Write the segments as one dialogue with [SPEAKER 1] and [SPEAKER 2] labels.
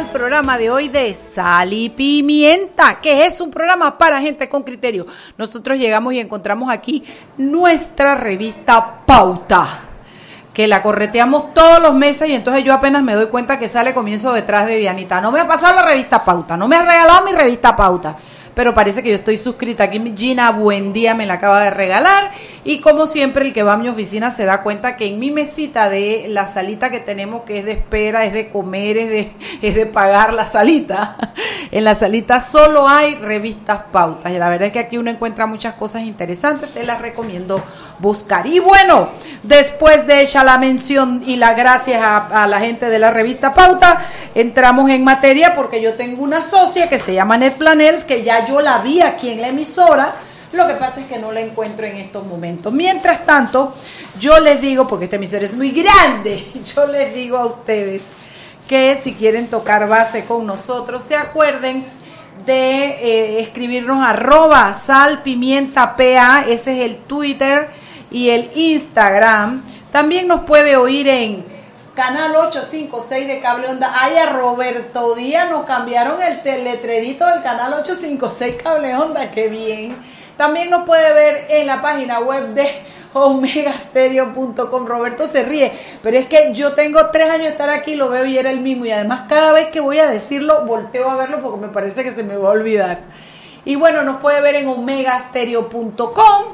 [SPEAKER 1] Al programa de hoy de Sal y Pimienta, que es un programa para gente con criterio. Nosotros llegamos y encontramos aquí nuestra revista Pauta, que la correteamos todos los meses y entonces yo apenas me doy cuenta que sale comienzo detrás de Dianita. No me ha pasado la revista Pauta, no me ha regalado mi revista Pauta pero parece que yo estoy suscrita. Aquí Gina Buen Día me la acaba de regalar y como siempre el que va a mi oficina se da cuenta que en mi mesita de la salita que tenemos, que es de espera, es de comer, es de, es de pagar la salita, en la salita solo hay revistas pautas y la verdad es que aquí uno encuentra muchas cosas interesantes, se las recomiendo buscar. Y bueno, después de hecha la mención y las gracias a, la gente de la revista Pauta, entramos en materia porque yo tengo una socia que se llama Net Planels, que ya yo la vi aquí en la emisora. Lo que pasa es que no la encuentro en estos momentos. Mientras tanto, yo les digo, porque esta emisora es muy grande, yo les digo a ustedes que si quieren tocar base con nosotros, se acuerden de eh, escribirnos arroba sal pimienta ese es el Twitter y el Instagram. También nos puede oír en Canal 856 de Cable Onda. Ay, a Roberto Díaz nos cambiaron el letrerito del Canal 856 Cable Onda. Qué bien. También nos puede ver en la página web de omegastereo.com. Roberto se ríe, pero es que yo tengo tres años de estar aquí, lo veo y era el mismo. Y además, cada vez que voy a decirlo, volteo a verlo porque me parece que se me va a olvidar. Y bueno, nos puede ver en omegastereo.com.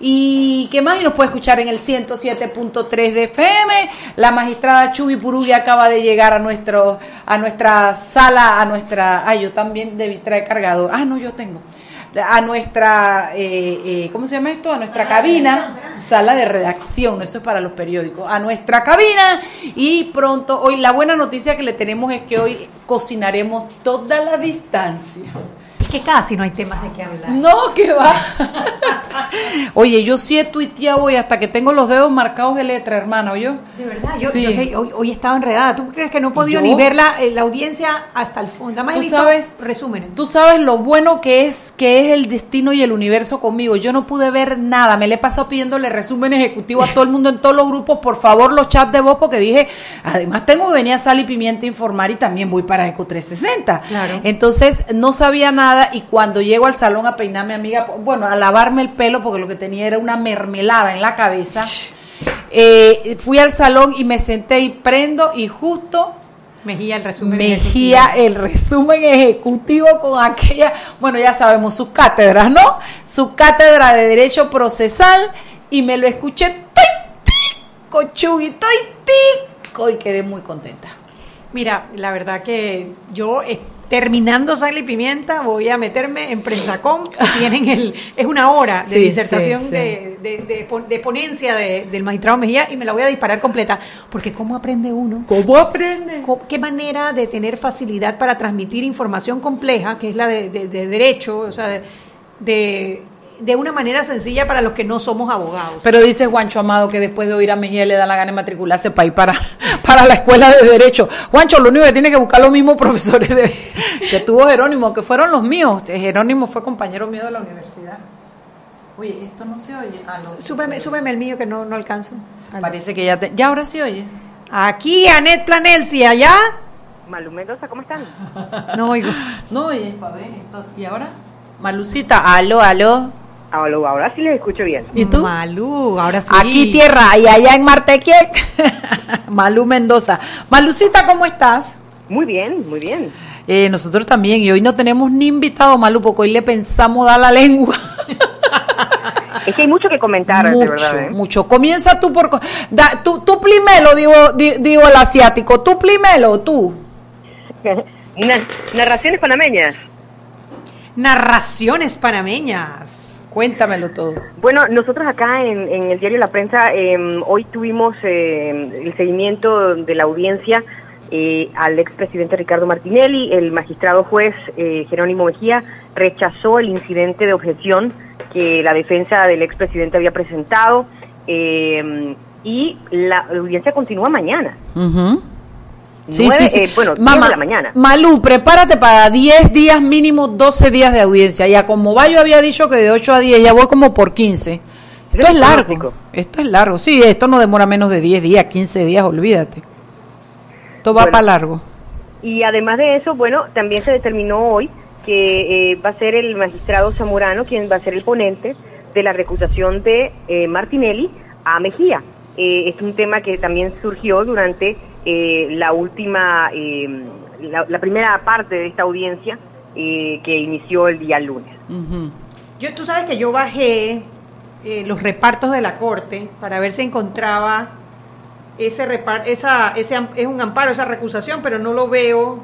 [SPEAKER 1] ¿Y qué más? Y nos puede escuchar en el 107.3 de FM. La magistrada Chubi Purugui acaba de llegar a, nuestro, a nuestra sala, a nuestra... Ah, yo también debí traer cargador. Ah, no, yo tengo. A nuestra, eh, eh, ¿cómo se llama esto? A nuestra sala cabina, de sala de redacción, eso es para los periódicos. A nuestra cabina y pronto, hoy la buena noticia que le tenemos es que hoy cocinaremos toda la distancia
[SPEAKER 2] que casi no hay temas de qué hablar.
[SPEAKER 1] No, que va. Oye, yo sí he tuiteado hoy hasta que tengo los dedos marcados de letra, hermano,
[SPEAKER 2] yo. De verdad, yo, sí. yo hoy, hoy, estaba enredada. ¿Tú crees que no he podido ni ver la, la, audiencia hasta el fondo? Más
[SPEAKER 1] tú sabes, resúmenes. Tú sabes lo bueno que es que es el destino y el universo conmigo. Yo no pude ver nada. Me le he pasado pidiéndole resumen ejecutivo a todo el mundo en todos los grupos. Por favor, los chats de voz, porque dije, además tengo que venir a Sal y Pimienta a informar y también voy para Eco 360. Claro. Entonces, no sabía nada y cuando llego al salón a peinar a mi amiga, bueno, a lavarme el pelo porque lo que tenía era una mermelada en la cabeza, eh, fui al salón y me senté y prendo y justo...
[SPEAKER 2] Mejía el resumen
[SPEAKER 1] Mejía ejecutivo. el resumen ejecutivo con aquella, bueno, ya sabemos, sus cátedras, ¿no? Su cátedra de Derecho Procesal y me lo escuché cochuguito y tico y quedé muy contenta.
[SPEAKER 2] Mira, la verdad que yo terminando Sal y Pimienta, voy a meterme en Prensacom, que tienen el, es una hora de sí, disertación sí, sí. De, de, de, ponencia del magistrado Mejía y me la voy a disparar completa, porque ¿cómo aprende uno?
[SPEAKER 1] ¿Cómo aprende?
[SPEAKER 2] ¿Qué manera de tener facilidad para transmitir información compleja, que es la de, derecho, o sea, de de una manera sencilla para los que no somos abogados.
[SPEAKER 1] Pero dice Juancho Amado que después de oír a Mejía le da la gana de matricularse para ir para, para la escuela de Derecho. Juancho, lo único que tiene que buscar los mismos profesores de, que tuvo Jerónimo, que fueron los míos. Jerónimo fue compañero mío de la universidad. Oye, esto no se oye. Ah, no,
[SPEAKER 2] súbeme,
[SPEAKER 1] sí
[SPEAKER 2] súbeme el mío que no, no alcanzo.
[SPEAKER 1] Parece que ya te, ya ahora sí oyes.
[SPEAKER 2] Aquí, Anet Planelsi, allá.
[SPEAKER 3] Malu Mendoza, ¿cómo están?
[SPEAKER 2] No oigo.
[SPEAKER 1] No oyes, esto. ¿Y ahora? Malucita, aló, aló.
[SPEAKER 3] Aló, ahora sí les escucho bien.
[SPEAKER 1] ¿Y tú?
[SPEAKER 2] Malú, ahora sí.
[SPEAKER 1] Aquí tierra y allá en Martequiec. Malú Mendoza. Malucita, ¿cómo estás?
[SPEAKER 3] Muy bien, muy bien.
[SPEAKER 1] Eh, nosotros también, y hoy no tenemos ni invitado, Malú, porque hoy le pensamos dar la lengua.
[SPEAKER 3] Es que hay mucho que comentar,
[SPEAKER 1] mucho,
[SPEAKER 3] de verdad. ¿eh?
[SPEAKER 1] Mucho. Comienza tú por. Da, tú, tú primero, digo, digo el asiático. Tú primero, tú.
[SPEAKER 3] Narraciones panameñas.
[SPEAKER 2] narraciones panameñas.
[SPEAKER 1] Cuéntamelo todo.
[SPEAKER 3] Bueno, nosotros acá en, en el diario La Prensa eh, hoy tuvimos eh, el seguimiento de la audiencia eh, al expresidente Ricardo Martinelli. El magistrado juez eh, Jerónimo Mejía rechazó el incidente de objeción que la defensa del expresidente había presentado eh, y la audiencia continúa mañana.
[SPEAKER 1] Ujú. Sí,
[SPEAKER 3] Nueve,
[SPEAKER 1] sí, sí.
[SPEAKER 3] eh, bueno, 10
[SPEAKER 1] Mamá,
[SPEAKER 3] de la mañana.
[SPEAKER 1] Malú, prepárate para 10 días mínimo, 12 días de audiencia. Ya como va, yo había dicho que de 8 a 10, ya voy como por 15. Esto es
[SPEAKER 3] es
[SPEAKER 1] largo. Esto es largo. Sí, esto no demora menos de 10 días, 15 días, olvídate. Esto va
[SPEAKER 3] Bueno.
[SPEAKER 1] para largo.
[SPEAKER 3] Y además de eso, bueno, también se determinó hoy que eh, va a ser el magistrado Zamorano quien va a ser el ponente de la recusación de eh, Martinelli a Mejía. Eh, es un tema que también surgió durante eh, la última, eh, la, la primera parte de esta audiencia eh, que inició el día lunes.
[SPEAKER 2] Yo, tú sabes que yo bajé eh, los repartos de la corte para ver si encontraba ese repar esa, ese es un amparo, esa recusación, pero no lo veo.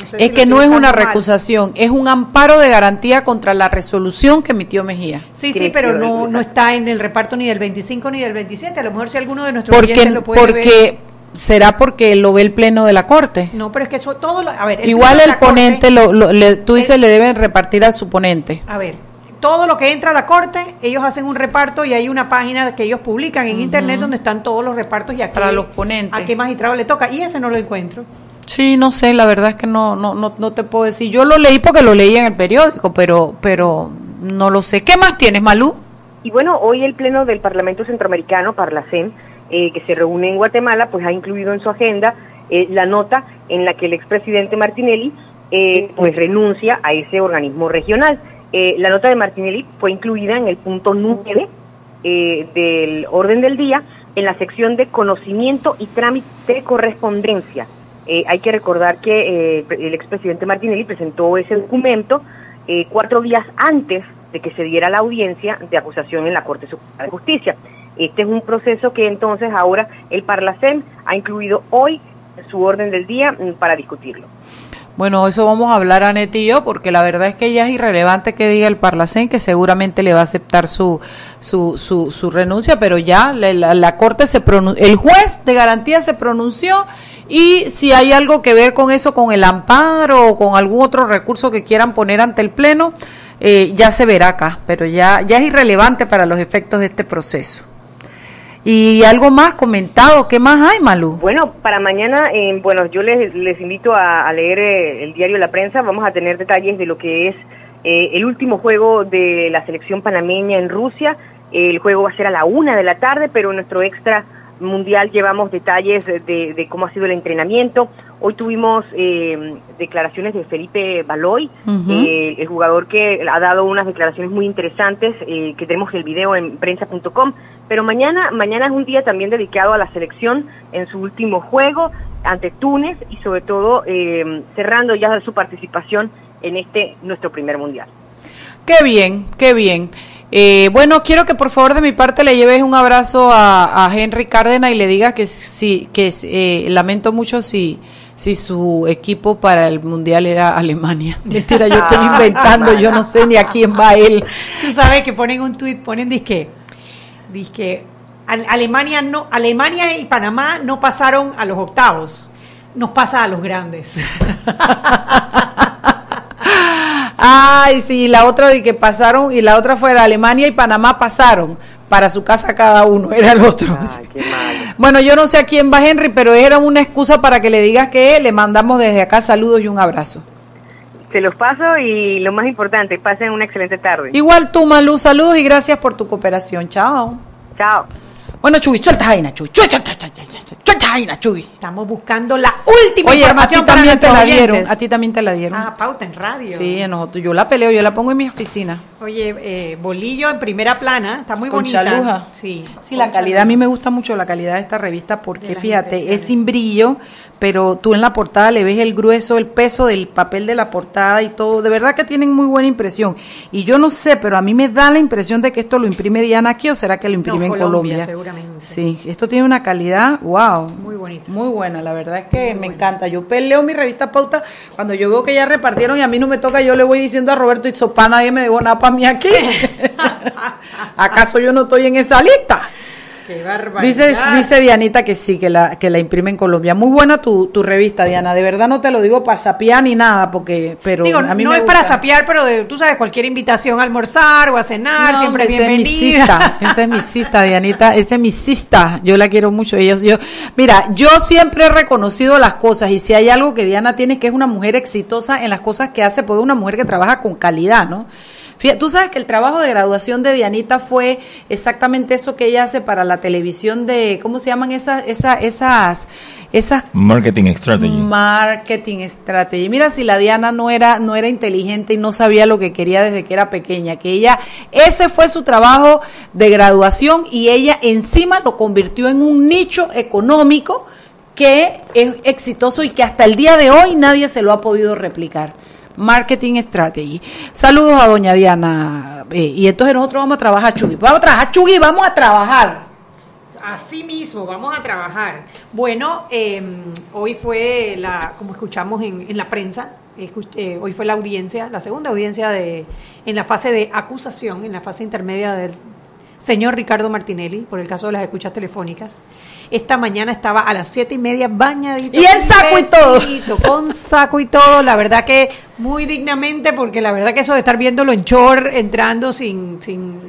[SPEAKER 2] No sé
[SPEAKER 1] Es
[SPEAKER 2] si
[SPEAKER 1] que no es una
[SPEAKER 2] mal.
[SPEAKER 1] recusación, es un amparo de garantía contra la resolución que emitió Mejía.
[SPEAKER 2] Sí, sí, pero no, no está en el reparto ni del 25 ni del 27. A lo mejor si alguno de nuestros oyentes
[SPEAKER 1] Porque,
[SPEAKER 2] lo puede ver.
[SPEAKER 1] Será porque lo ve el pleno de la corte.
[SPEAKER 2] No, pero es que eso todo lo- a ver, el
[SPEAKER 1] Igual el
[SPEAKER 2] corte-
[SPEAKER 1] ponente, lo, lo- le- tú dices,
[SPEAKER 2] el-
[SPEAKER 1] le deben repartir al su ponente.
[SPEAKER 2] A ver, todo lo que entra a la corte, ellos hacen un reparto y hay una página que ellos publican en internet donde están todos los repartos y a
[SPEAKER 1] Para
[SPEAKER 2] qué-
[SPEAKER 1] los ponentes.
[SPEAKER 2] a qué magistrado le toca. Y ese no lo encuentro.
[SPEAKER 1] Sí, no sé, la verdad es que no, no, no, no te puedo decir. Yo lo leí porque lo leí en el periódico, pero, pero no lo sé. ¿Qué más tienes, Malú?
[SPEAKER 3] Y bueno, hoy el Pleno del Parlamento Centroamericano, Parlacen, eh, que se reúne en Guatemala, pues ha incluido en su agenda eh, la nota en la que el expresidente Martinelli eh, pues renuncia a ese organismo regional. Eh, la nota de Martinelli fue incluida en el punto 9 eh, del orden del día en la sección de conocimiento y trámite de correspondencia. Eh, hay que recordar que el expresidente Martinelli presentó ese documento cuatro días antes de que se diera la audiencia de acusación en la Corte Suprema de Justicia. Este es un proceso que entonces ahora el Parlacén ha incluido hoy su orden del día mm, para discutirlo.
[SPEAKER 1] Bueno, eso vamos a hablar Anet y yo, porque la verdad es que ya es irrelevante que diga el Parlacén, que seguramente le va a aceptar su, su, su, su renuncia, pero ya la, la- la Corte se pronunció, el juez de garantía se pronunció y si hay algo que ver con eso, con el amparo o con algún otro recurso que quieran poner ante el Pleno, eh, ya se verá acá, pero ya, ya es irrelevante para los efectos de este proceso. Y algo más comentado, ¿qué más hay, Malú?
[SPEAKER 3] Bueno, para mañana, eh, bueno, yo les, les invito a, a leer eh, el diario La Prensa. Vamos a tener detalles de lo que es eh, el último juego de la selección panameña en Rusia. El juego va a ser a la una de la tarde, pero en nuestro extra mundial llevamos detalles de, de cómo ha sido el entrenamiento. Hoy tuvimos eh, declaraciones de Felipe Baloy, eh, el jugador que ha dado unas declaraciones muy interesantes, eh, que tenemos el video en prensa.com. Pero mañana, mañana es un día también dedicado a la selección en su último juego ante Túnez y sobre todo eh, cerrando ya su participación en este nuestro primer mundial.
[SPEAKER 1] Qué bien, qué bien. Eh, bueno, quiero que por favor de mi parte le lleves un abrazo a, a Henry Cárdenas y le digas que sí, que eh, lamento mucho si si su equipo para el mundial era Alemania. Mentira, yo estoy inventando, yo no sé ni a quién va él.
[SPEAKER 2] Tú sabes que ponen un tuit, ponen disque, disque, Al- Alemania no, Alemania y Panamá no pasaron a los octavos, nos pasa a los grandes.
[SPEAKER 1] Ay, sí, la otra de que pasaron y la otra fuera Alemania y Panamá pasaron para su casa cada uno, era el otro.
[SPEAKER 3] Ay, qué malo.
[SPEAKER 1] Bueno, yo no sé a quién va Henry, pero era una excusa para que le digas que le mandamos desde acá saludos y un abrazo.
[SPEAKER 3] Se los paso y lo más importante, pasen una excelente tarde.
[SPEAKER 1] Igual tú, Malú, saludos y gracias por tu cooperación. Chao.
[SPEAKER 3] Chao.
[SPEAKER 1] Bueno, Chuy, suelta Jaina, Chuy. Suelta, suelta, Jaina, Chuy.
[SPEAKER 2] Estamos buscando la última
[SPEAKER 1] Oye, a ti
[SPEAKER 2] información para
[SPEAKER 1] también te la dieron.
[SPEAKER 2] oyentes.
[SPEAKER 1] A ti también te la dieron.
[SPEAKER 2] Ah, pauta en radio.
[SPEAKER 1] Sí, nosotros. Yo la peleo, yo la pongo en mi oficina.
[SPEAKER 2] Oye, eh, bolillo en primera plana, está muy
[SPEAKER 1] Con
[SPEAKER 2] bonita.
[SPEAKER 1] chaluja.
[SPEAKER 2] Sí,
[SPEAKER 1] Sí, la calidad, a mí me gusta mucho la calidad de esta revista porque, fíjate, es sin brillo, pero tú en la portada le ves el grueso, el peso del papel de la portada y todo. De verdad que tienen muy buena impresión. Y yo no sé, pero a mí me da la impresión de que esto lo imprime Diana aquí o será que lo imprime en
[SPEAKER 2] Colombia,
[SPEAKER 1] Colombia.
[SPEAKER 2] Seguramente.
[SPEAKER 1] Sí, esto tiene una calidad, wow.
[SPEAKER 2] Muy bonita.
[SPEAKER 1] Muy buena, la verdad es que me encanta. Yo peleo mi revista Pauta cuando yo veo que ya repartieron y a mí no me toca, yo le voy diciendo a Roberto y sopa, nadie me dejó nada para mí aquí. ¿Acaso yo no estoy en esa lista?
[SPEAKER 2] Qué.
[SPEAKER 1] Dice, dice Dianita que sí, que la, que la imprime en Colombia. Muy buena tu, tu revista, Diana. De verdad no te lo digo para sapiar ni nada, porque, pero
[SPEAKER 2] Digo,
[SPEAKER 1] a mí
[SPEAKER 2] no
[SPEAKER 1] me
[SPEAKER 2] es para sapear, pero de- tú sabes, cualquier invitación a almorzar o a cenar,
[SPEAKER 1] No,
[SPEAKER 2] siempre
[SPEAKER 1] esa es mi sista, esa es mi sista, Dianita, esa es mi sista, yo la quiero mucho. Ellos, yo, mira, yo siempre he reconocido las cosas y si hay algo que Diana tiene es que es una mujer exitosa en las cosas que hace, pues es una mujer que trabaja con calidad, ¿no? Fíjate, tú sabes que el trabajo de graduación de Dianita fue exactamente eso que ella hace para la televisión de, ¿cómo se llaman esas, esas, esas, esas
[SPEAKER 4] Marketing Strategy.
[SPEAKER 1] Marketing strategy. Mira si la Diana no era no era inteligente y no sabía lo que quería desde que era pequeña, que ella ese fue su trabajo de graduación y ella encima lo convirtió en un nicho económico que es exitoso y que hasta el día de hoy nadie se lo ha podido replicar. Marketing Strategy. Saludos a doña Diana. Eh, y entonces nosotros vamos a trabajar, Chugui. Vamos a trabajar, Chugui, vamos a trabajar.
[SPEAKER 2] Así mismo, vamos a trabajar. Bueno, eh, hoy fue la, como escuchamos en, en la prensa, eh, hoy fue la audiencia, la segunda audiencia de, en la fase de acusación, en la fase intermedia del señor Ricardo Martinelli, por el caso de las escuchas telefónicas. Esta mañana estaba a las siete y media bañadito.
[SPEAKER 1] Y
[SPEAKER 2] con
[SPEAKER 1] saco y todo.
[SPEAKER 2] Con saco y todo, la verdad que muy dignamente, porque la verdad que eso de estar viéndolo en short, entrando sin, sin,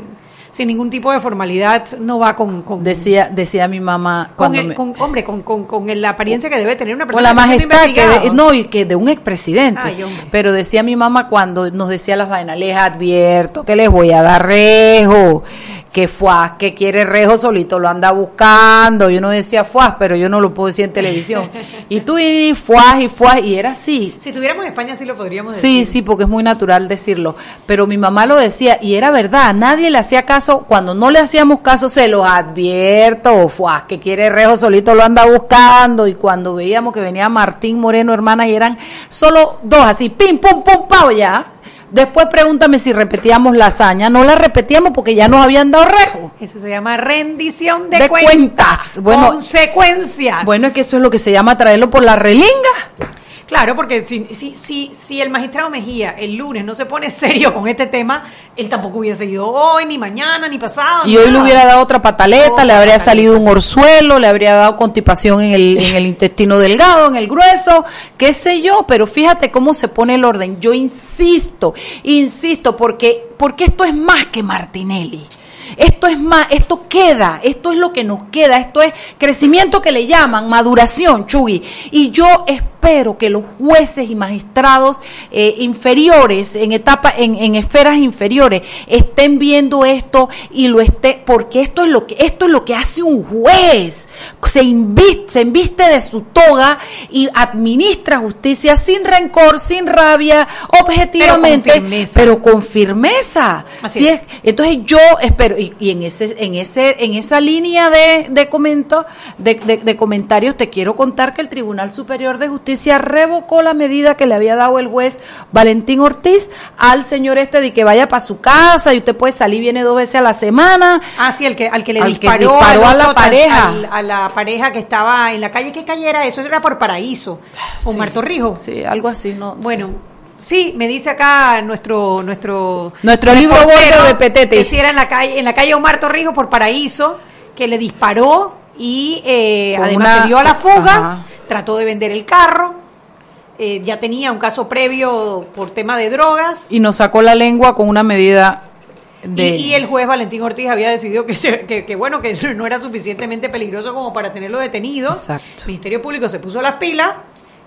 [SPEAKER 2] sin ningún tipo de formalidad, no va con, con,
[SPEAKER 1] Decía decía mi mamá
[SPEAKER 2] con,
[SPEAKER 1] cuando
[SPEAKER 2] el-
[SPEAKER 1] me-
[SPEAKER 2] con- hombre, con, con, con la apariencia que debe tener una
[SPEAKER 1] con
[SPEAKER 2] persona.
[SPEAKER 1] la
[SPEAKER 2] que está siendo
[SPEAKER 1] majestad que de, no y que de un expresidente
[SPEAKER 2] Ay,
[SPEAKER 1] pero decía mi mamá cuando nos decía las vainas les advierto que les voy a dar rejo que fuas que quiere rejo solito lo anda buscando yo no decía fuas pero yo no lo puedo decir en televisión y tú y fuas y fuas y era así
[SPEAKER 2] Si tuviéramos en España sí lo podríamos
[SPEAKER 1] Sí,
[SPEAKER 2] decir.
[SPEAKER 1] sí, porque es muy natural decirlo. Pero mi mamá lo decía y era verdad. Nadie le hacía caso. Cuando no le hacíamos caso, se los advierto. Fuá, que quiere rejo solito lo anda buscando. Y cuando veíamos que venía Martín Moreno, hermanas, y eran solo dos así, pim, pum, pum, pao, ya. Después pregúntame si repetíamos la hazaña. No la repetíamos porque ya nos habían dado rejo.
[SPEAKER 2] Eso se llama rendición de,
[SPEAKER 1] De
[SPEAKER 2] cuentas.
[SPEAKER 1] cuentas. Bueno,
[SPEAKER 2] Consecuencias.
[SPEAKER 1] Bueno, es que eso es lo que se llama traerlo por la relinga.
[SPEAKER 2] Claro, porque si, si, si, si el magistrado Mejía el lunes no se pone serio con este tema, él tampoco hubiese ido hoy, ni mañana, ni pasado.
[SPEAKER 1] Y
[SPEAKER 2] ni
[SPEAKER 1] hoy le hubiera dado otra pataleta,
[SPEAKER 2] Otra
[SPEAKER 1] le habría
[SPEAKER 2] pataleta.
[SPEAKER 1] salido un orzuelo, le habría dado constipación en el, en el intestino delgado, en el grueso, qué sé yo, pero fíjate cómo se pone el orden. Yo insisto, insisto, porque, porque esto es más que Martinelli. Esto es más, esto queda, esto es lo que nos queda, esto es crecimiento que le llaman, maduración, Chugui. Y yo espero que los jueces y magistrados eh, inferiores, en etapa, en, en esferas inferiores, estén viendo esto y lo esté, porque esto es lo que, esto es lo que hace un juez. Se inviste, se inviste de su toga y administra justicia sin rencor, sin rabia, objetivamente,
[SPEAKER 2] firmeza.
[SPEAKER 1] pero con firmeza.
[SPEAKER 2] Así
[SPEAKER 1] Sí
[SPEAKER 2] es.
[SPEAKER 1] es. Entonces yo espero, y, y en ese, en ese, en esa línea de, de comento, de, de- de comentarios, te quiero contar que el Tribunal Superior de Justicia revocó la medida que le había dado el juez Valentín Ortiz al señor este de que vaya para su casa y usted puede salir, viene dos veces a la semana.
[SPEAKER 2] Ah, sí, el que, al que le
[SPEAKER 1] Al que
[SPEAKER 2] disparó,
[SPEAKER 1] a la pareja.
[SPEAKER 2] al- a la pareja que estaba en la calle. ¿Qué calle era eso? Eso era por Paraíso. Omar
[SPEAKER 1] Sí.
[SPEAKER 2] Torrijos.
[SPEAKER 1] Sí, algo así, no.
[SPEAKER 2] Bueno, sí, me dice acá nuestro nuestro
[SPEAKER 1] Nuestro libro gordo de Petete.
[SPEAKER 2] Que sí era en la calle en la calle Omar Torrijos por Paraíso, que le disparó y eh, además
[SPEAKER 1] una-
[SPEAKER 2] se dio a la fuga,
[SPEAKER 1] Ajá.
[SPEAKER 2] Trató de vender el carro, eh, ya tenía un caso previo por tema de drogas.
[SPEAKER 1] Y nos sacó la lengua con una medida de.
[SPEAKER 2] Y, y el juez Valentín Ortiz había decidido que, se- que, que, bueno que no era suficientemente peligroso como para tenerlo detenido.
[SPEAKER 1] Exacto.
[SPEAKER 2] El Ministerio Público se puso las pilas,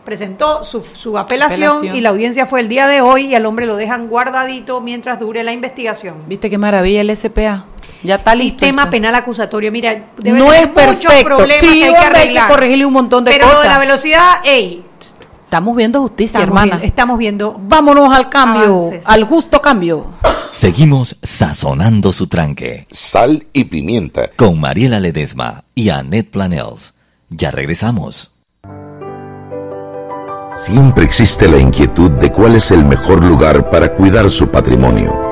[SPEAKER 2] presentó su, su apelación,
[SPEAKER 1] Apelación.
[SPEAKER 2] y la audiencia fue el día de hoy y al hombre lo dejan guardadito mientras dure la investigación.
[SPEAKER 1] ¿Viste qué maravilla el SPA? Ya está listo.
[SPEAKER 2] Sistema
[SPEAKER 1] eso.
[SPEAKER 2] penal acusatorio, mira, debe
[SPEAKER 1] No es perfecto. Sí,
[SPEAKER 2] que hay que
[SPEAKER 1] hay que
[SPEAKER 2] arreglar.
[SPEAKER 1] corregirle un montón de
[SPEAKER 2] Pero lo de
[SPEAKER 1] cosas.
[SPEAKER 2] la velocidad, ey,
[SPEAKER 1] Estamos viendo justicia, hermana.
[SPEAKER 2] estamos viendo.
[SPEAKER 1] Vámonos al cambio, al justo cambio.
[SPEAKER 4] Seguimos sazonando su tranque.
[SPEAKER 5] Sal y pimienta.
[SPEAKER 4] Con Mariela Ledesma y Annette Planels. Ya regresamos.
[SPEAKER 5] Siempre existe la inquietud de cuál es el mejor lugar para cuidar su patrimonio.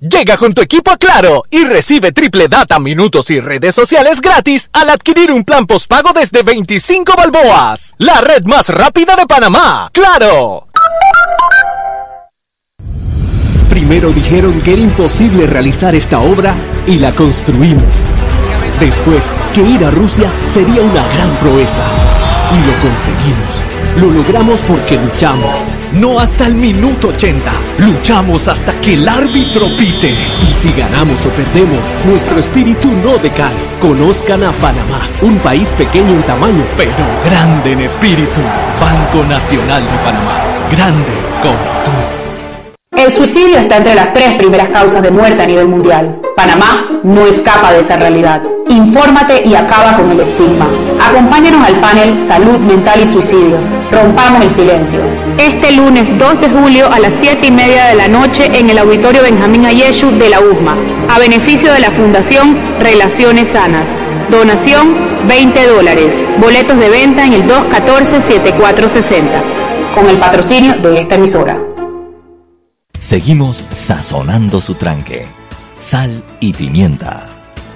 [SPEAKER 6] Llega con tu equipo a Claro y recibe triple data, minutos y redes sociales gratis al adquirir un plan postpago desde 25 balboas. La red más rápida de Panamá. ¡Claro! Primero dijeron que era imposible realizar esta obra y la construimos. Después, que ir a Rusia sería una gran proeza. Y lo conseguimos. Lo logramos porque luchamos no hasta el minuto 80. Luchamos hasta que el árbitro pite. Y si ganamos o perdemos, nuestro espíritu no decae. Conozcan a Panamá, un país pequeño en tamaño, pero grande en espíritu. Banco Nacional de Panamá, grande como tú.
[SPEAKER 7] El suicidio está entre las tres primeras causas de muerte a nivel mundial. Panamá no escapa de esa realidad. Infórmate y acaba con el estigma. Acompáñanos al panel Salud Mental y Suicidios. Rompamos el silencio. Este lunes 2 de julio a las 7 y media de la noche en el Auditorio Benjamín Ayeshu de la USMA, a beneficio de la Fundación Relaciones Sanas. Donación 20 dólares. Boletos de venta en el 214-7460. Con el patrocinio de esta emisora.
[SPEAKER 4] Seguimos sazonando su tranque. Sal y pimienta.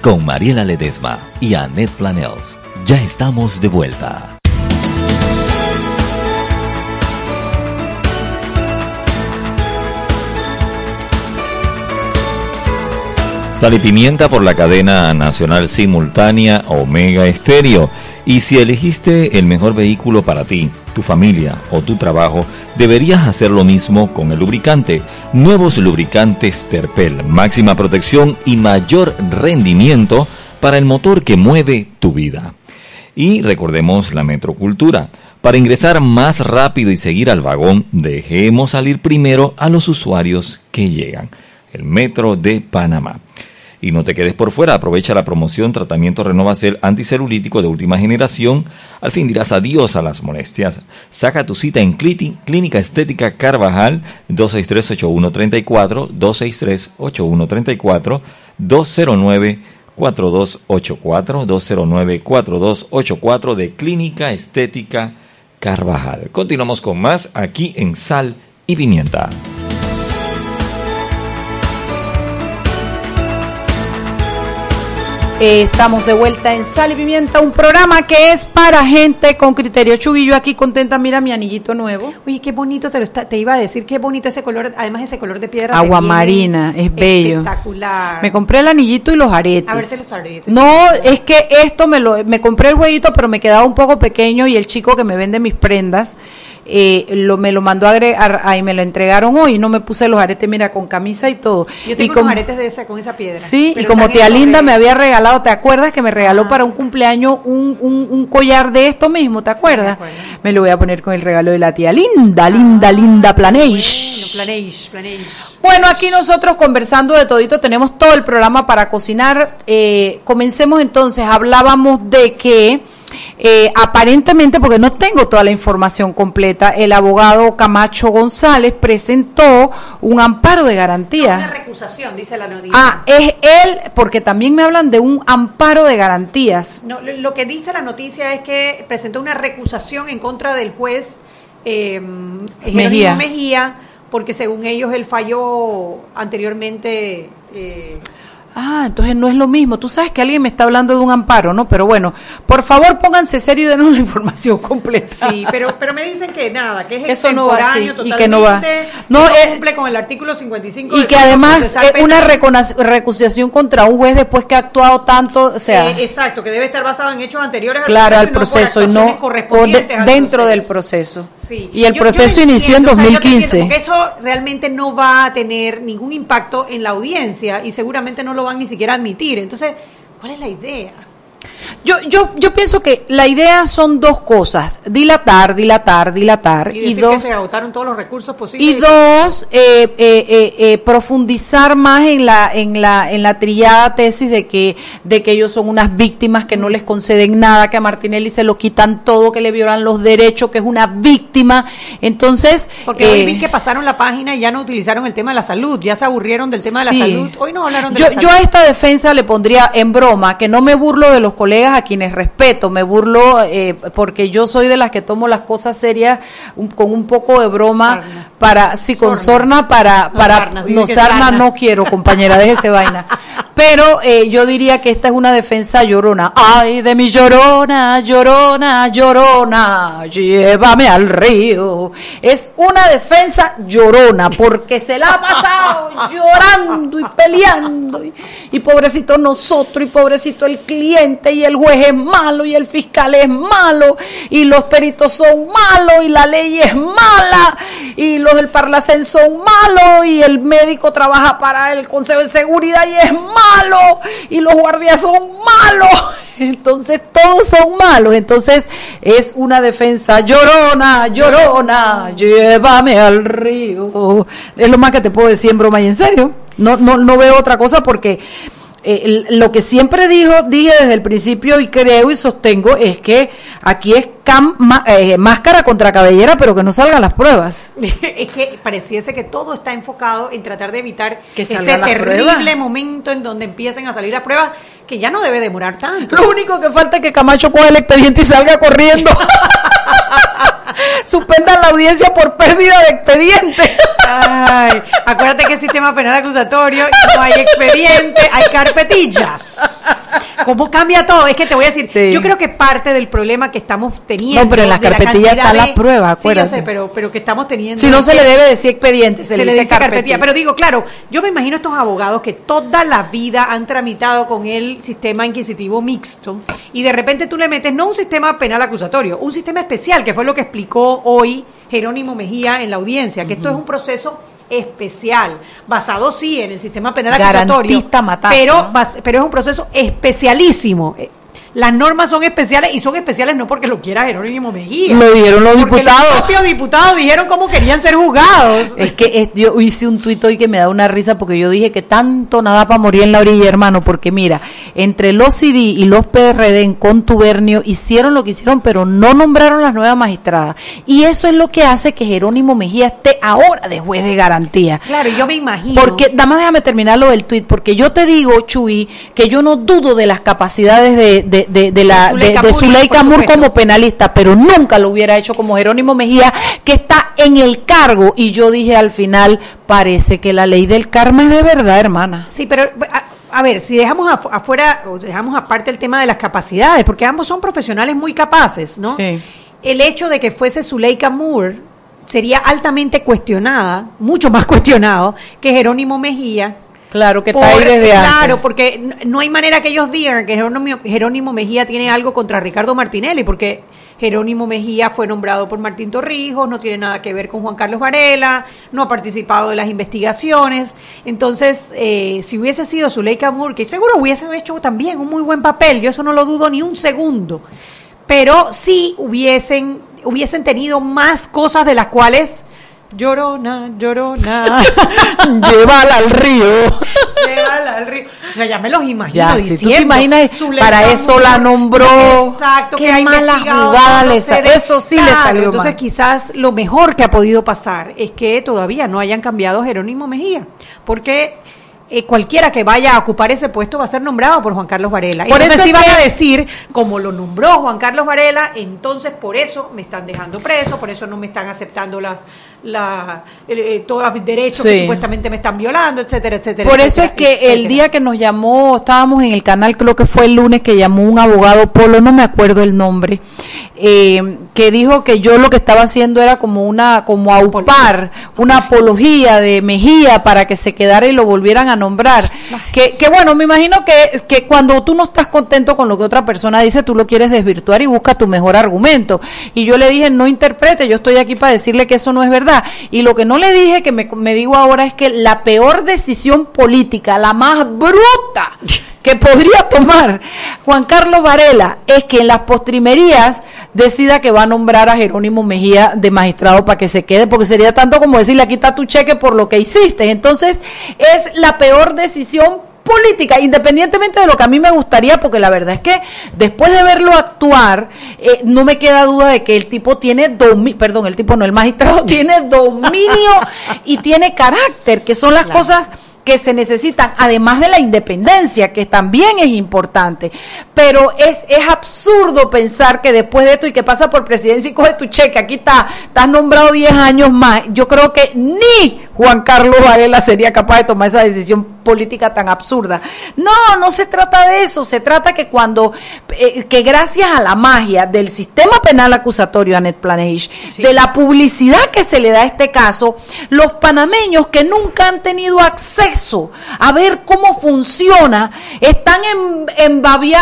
[SPEAKER 4] Con Mariela Ledesma y Annette Planels. Ya estamos de vuelta. Sal y pimienta por la cadena nacional simultánea Omega Estéreo. Y si elegiste el mejor vehículo para ti, tu familia o tu trabajo, deberías hacer lo mismo con el lubricante. Nuevos lubricantes Terpel, máxima protección y mayor rendimiento para el motor que mueve tu vida. Y recordemos la metrocultura. Para ingresar más rápido y seguir al vagón, dejemos salir primero a los usuarios que llegan. El Metro de Panamá. Y no te quedes por fuera, aprovecha la promoción Tratamiento Renovacel anticelulítico de última generación. Al fin dirás adiós a las molestias. Saca tu cita en Clínica Estética Carvajal 263-8134, 263-8134, 209 4284 209 4284 de Clínica Estética Carvajal. Continuamos con más aquí en Sal y Pimienta.
[SPEAKER 1] Estamos de vuelta en Sal y Pimienta, un programa que es para gente con criterio. Chugui, yo aquí contenta, mira mi anillito nuevo.
[SPEAKER 2] Oye, qué bonito, te, lo te iba a decir, qué bonito ese color, además ese color de piedra.
[SPEAKER 1] Agua marina, es bello.
[SPEAKER 2] Espectacular.
[SPEAKER 1] Me compré el anillito y los aretes.
[SPEAKER 2] A verte los aretes.
[SPEAKER 1] No, es que esto me lo, me compré el jueguito, pero me quedaba un poco pequeño y el chico que me vende mis prendas, eh, lo, me lo mandó a agregar, ahí me lo entregaron hoy, no me puse los aretes, mira, con camisa y todo.
[SPEAKER 2] Yo tengo
[SPEAKER 1] y
[SPEAKER 2] aretes de esa, con esa piedra.
[SPEAKER 1] Sí, y como tía Linda me había regalado, ¿te acuerdas que me regaló ah, para un cumpleaños un, un, collar de esto mismo, ¿te acuerdas? me, lo voy a poner con el regalo de la tía Linda, Linda, Linda Planeish. Bueno, aquí nosotros conversando de todito, tenemos todo el programa para cocinar. Eh, comencemos entonces, hablábamos de que eh, aparentemente, porque no tengo toda la información completa, el abogado Camacho González presentó un amparo de garantía.
[SPEAKER 2] una recusación, dice la noticia.
[SPEAKER 1] Ah, es él, porque también me hablan de un amparo de garantías.
[SPEAKER 2] No, lo que dice la noticia es que presentó una recusación en contra del juez eh, Mejía. Mejía, porque según ellos él falló anteriormente. Eh,
[SPEAKER 1] Ah, entonces no es lo mismo. Tú sabes que alguien me está hablando de un amparo, ¿no? Pero bueno, por favor pónganse serio y denos la información completa.
[SPEAKER 2] Sí, pero, pero me dicen que nada, que es
[SPEAKER 1] Eso no va así,
[SPEAKER 2] y
[SPEAKER 1] que no va.
[SPEAKER 2] No, no cumple con el artículo 55.
[SPEAKER 1] Y que además es una recusación contra un juez después que ha actuado tanto, o sea...
[SPEAKER 2] Eh, exacto, que debe estar basado en hechos anteriores
[SPEAKER 1] al claro, al proceso y no, dentro del proceso. Sí. Y el proceso inició en 2015.
[SPEAKER 2] porque eso realmente no va a tener ningún impacto en la audiencia y seguramente no lo van ni siquiera a admitir. Entonces, ¿cuál es la idea?
[SPEAKER 1] Yo, yo, yo pienso que la idea son dos cosas, dilatar, dilatar, dilatar.
[SPEAKER 2] Y, dos, que se agotaron todos los recursos posibles.
[SPEAKER 1] Y dos, eh, eh, eh, profundizar más en la, en la, en la trillada tesis de que, de que ellos son unas víctimas que no les conceden nada, que a Martinelli se lo quitan todo, que le violan los derechos, que es una víctima. Entonces.
[SPEAKER 2] Porque hoy vi que pasaron la página y ya no utilizaron el tema de la salud, ya se aburrieron del tema de la salud. Hoy no hablaron de
[SPEAKER 1] yo,
[SPEAKER 2] la salud.
[SPEAKER 1] Yo a esta defensa le pondría en broma que no me burlo de los colegas a quienes respeto, me burlo eh, porque yo soy de las que tomo las cosas serias con un poco de broma para, sí, con sorna, para, para, no, sarna, no quiero, compañera, déjese vaina. Pero eh, yo diría que esta es una defensa llorona. Ay, de mi llorona, llorona, llorona, llévame al río. Es una defensa llorona porque se la ha pasado llorando y peleando. Y, y pobrecito nosotros, y pobrecito el cliente, y el juez es malo, y el fiscal es malo, y los peritos son malos, y la ley es mala, y los del Parlacén son malos, y el médico trabaja para el Consejo de Seguridad y es malo, y los guardias son malos. Entonces todos son malos. Entonces es una defensa llorona, llorona, llévame al río. Es lo más que te puedo decir en broma y en serio. No, no, no veo otra cosa porque eh, lo que siempre dijo, dije desde el principio y creo y sostengo es que aquí es eh, máscara contra cabellera, pero que no salgan las pruebas.
[SPEAKER 2] es que pareciese que todo está enfocado en tratar de evitar que ese terrible momento en donde empiecen a salir las pruebas, que ya no debe demorar tanto.
[SPEAKER 1] Lo único que falta es que Camacho coja el expediente y salga corriendo. Suspendan la audiencia por pérdida de expediente.
[SPEAKER 2] Ay, acuérdate que el sistema penal acusatorio no hay expediente, hay carpetillas. ¿Cómo cambia todo? Es que te voy a decir, yo creo que parte del problema que estamos teniendo.
[SPEAKER 1] No, pero en las carpetillas está la prueba, acuérdate.
[SPEAKER 2] Sí, yo sé, pero, pero que estamos teniendo.
[SPEAKER 1] Si no se le debe decir expediente, se, le, dice carpetilla.
[SPEAKER 2] Pero digo, claro, yo me imagino estos abogados que toda la vida han tramitado con el sistema inquisitivo mixto y de repente tú le metes no un sistema penal acusatorio, un sistema especial, que fue lo que explicó hoy Jerónimo Mejía en la audiencia, que esto es un proceso especial, basado sí en el sistema penal acusatorio, pero, pero es un proceso especialísimo. Las normas son especiales y son especiales no porque lo quiera Jerónimo Mejía.
[SPEAKER 1] Lo dijeron los diputados.
[SPEAKER 2] Los propios diputados dijeron cómo querían ser juzgados.
[SPEAKER 1] Es que yo hice un tuit hoy que me da una risa porque yo dije que tanto nada para morir en la orilla, hermano, porque mira, entre los CD y los PRD en contubernio hicieron lo que hicieron, pero no nombraron las nuevas magistradas. Y eso es lo que hace que Jerónimo Mejía esté ahora de juez de garantía.
[SPEAKER 2] Claro, yo me imagino.
[SPEAKER 1] Porque, dama, déjame terminar lo del tuit, porque yo te digo, Chuy, que yo no dudo de las capacidades de de, la, de, Zuleika Mur como penalista, pero nunca lo hubiera hecho como Jerónimo Mejía, que está en el cargo. Y yo dije al final, parece que la ley del karma es de verdad, hermana.
[SPEAKER 2] Sí, pero a, ver, si dejamos afuera, o dejamos aparte el tema de las capacidades, porque ambos son profesionales muy capaces, ¿no? El hecho de que fuese Zuleika Moore sería altamente cuestionada, mucho más cuestionado que Jerónimo Mejía,
[SPEAKER 1] Claro, que está ahí desde
[SPEAKER 2] Claro, porque no hay manera que ellos digan que Jerónimo, Mejía tiene algo contra Ricardo Martinelli, porque Jerónimo Mejía fue nombrado por Martín Torrijos, no tiene nada que ver con Juan Carlos Varela, no ha participado de las investigaciones. Entonces, eh, si hubiese sido Zuleika Moore, que seguro hubiese hecho también un muy buen papel, yo eso no lo dudo ni un segundo, pero sí hubiesen, hubiesen tenido más cosas de las cuales Llorona, llorona.
[SPEAKER 1] Llévala al río.
[SPEAKER 2] Llévala al río. O sea, ya me los imagino ya,
[SPEAKER 1] Si tú te imaginas, para eso la nombró. Exacto. Qué mala jugada Eso sí le salió
[SPEAKER 2] Entonces, quizás lo mejor que ha podido pasar es que todavía no hayan cambiado Jerónimo Mejía. Porque eh, cualquiera que vaya a ocupar ese puesto va a ser nombrado por Juan Carlos Varela. Por eso sí van a decir, como lo nombró Juan Carlos Varela, entonces por eso me están dejando preso, por eso no me están aceptando las la, eh, todos los derechos que supuestamente me están violando, etcétera, etcétera.
[SPEAKER 1] Por eso es que el día que nos llamó, estábamos en el canal, creo que fue el lunes que llamó un abogado Polo, no me acuerdo el nombre, eh, que dijo que yo lo que estaba haciendo era como una, como aupar, una apología de Mejía para que se quedara y lo volvieran a nombrar. Que, que bueno, me imagino que, que cuando tú no estás contento con lo que otra persona dice, tú lo quieres desvirtuar y busca tu mejor argumento. Y yo le dije, no interprete, yo estoy aquí para decirle que eso no es verdad. Y lo que no le dije, que me, digo ahora, es que la peor decisión política, la más bruta que podría tomar Juan Carlos Varela es que en las postrimerías decida que va a nombrar a Jerónimo Mejía de magistrado para que se quede, porque sería tanto como decirle aquí está tu cheque por lo que hiciste. Entonces es la peor decisión política, independientemente de lo que a mí me gustaría, porque la verdad es que después de verlo actuar, eh, no me queda duda de que el tipo tiene dominio, perdón, el tipo no, el magistrado tiene dominio y tiene carácter, que son las cosas que se necesitan, además de la independencia, que también es importante. Pero es, es absurdo pensar que después de esto y que pasa por presidencia y coge tu cheque, aquí está, estás nombrado 10 años más. Yo creo que ni Juan Carlos Varela sería capaz de tomar esa decisión política tan absurda. No, no se trata de eso, se trata que cuando, eh, que gracias a la magia del sistema penal acusatorio, Anet Planeish, de la publicidad que se le da a este caso, los panameños que nunca han tenido acceso a ver cómo funciona, están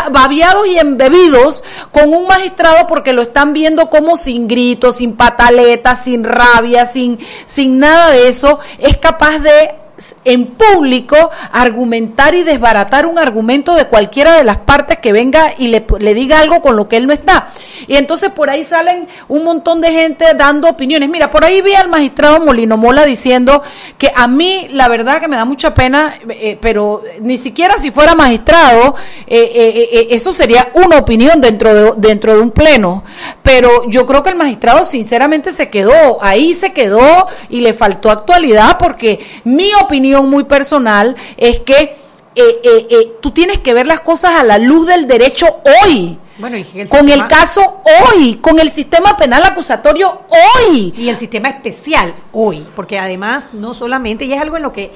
[SPEAKER 1] babiados y embebidos con un magistrado porque lo están viendo como sin gritos, sin pataletas, sin rabia, sin, sin nada de eso, es capaz de en público argumentar y desbaratar un argumento de cualquiera de las partes que venga y le, diga algo con lo que él no está. Y entonces por ahí salen un montón de gente dando opiniones. Mira, por ahí vi al magistrado Molino Mola diciendo que a mí la verdad que me da mucha pena, eh, pero ni siquiera si fuera magistrado, eh, eh, eso sería una opinión dentro de, dentro de un pleno. Pero yo creo que el magistrado sinceramente se quedó, ahí se quedó y le faltó actualidad porque mi opinión muy personal es que eh, eh, eh, tú tienes que ver las cosas a la luz del derecho hoy. Bueno, con el caso hoy, con el sistema penal acusatorio hoy.
[SPEAKER 2] Y el sistema especial hoy, porque además no solamente, y es algo en lo que,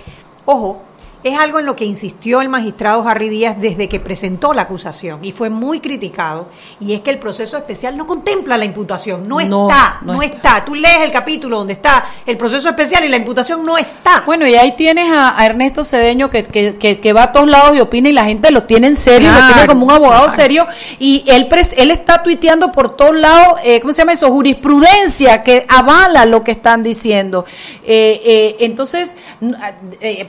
[SPEAKER 2] ojo, es algo en lo que insistió el magistrado Harry Díaz desde que presentó la acusación y fue muy criticado, y es que el proceso especial no contempla la imputación, no, está, no, está. Tú lees el capítulo donde está el proceso especial y la imputación no está.
[SPEAKER 1] Bueno, y ahí tienes a, Ernesto Cedeño que, que, que, va a todos lados y opina y la gente lo tiene en serio, lo tiene como un abogado serio, y él, él está tuiteando por todos lados, eh, ¿cómo se llama eso? Jurisprudencia que avala lo que están diciendo. Eh, eh, entonces,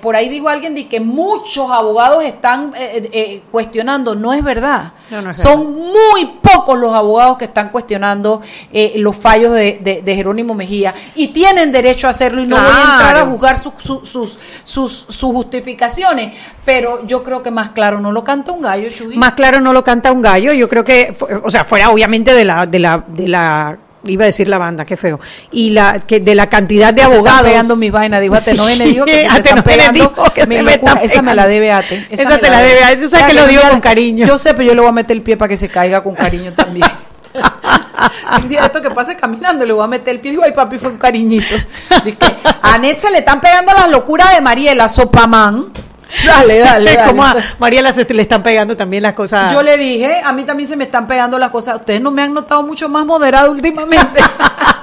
[SPEAKER 1] por ahí digo alguien, que muchos abogados están eh, eh, eh, cuestionando. No es verdad. Son muy pocos los abogados que están cuestionando los fallos de, Jerónimo Mejía y tienen derecho a hacerlo y no voy a entrar a juzgar sus, sus, sus, justificaciones. Pero yo creo que más claro no lo canta un gallo,
[SPEAKER 2] Más claro no lo canta un gallo. Yo creo que, o sea, fuera obviamente de la, de la, de la iba a decir la banda, qué feo. Y la que de la cantidad de abogados. Están
[SPEAKER 1] pegando mis vainas, digo, Ate me dijo que, se están pegando. Que se me esa me la debe Ate.
[SPEAKER 2] Esa, esa te la debe Ate. Tú sabes que, lo digo con cariño.
[SPEAKER 1] Yo sé, pero yo le voy a meter el pie para que se caiga con cariño también. un día esto que pase caminando le voy a meter el pie digo, ay papi, fue un cariñito. Dice, a Anet se le están pegando las locuras de Mariela Sopamán.
[SPEAKER 2] Dale, dale. dale. Como a Mariela se le están pegando también las cosas.
[SPEAKER 1] Yo le dije, a mí también se me están pegando las cosas. Ustedes no me han notado mucho más moderado últimamente.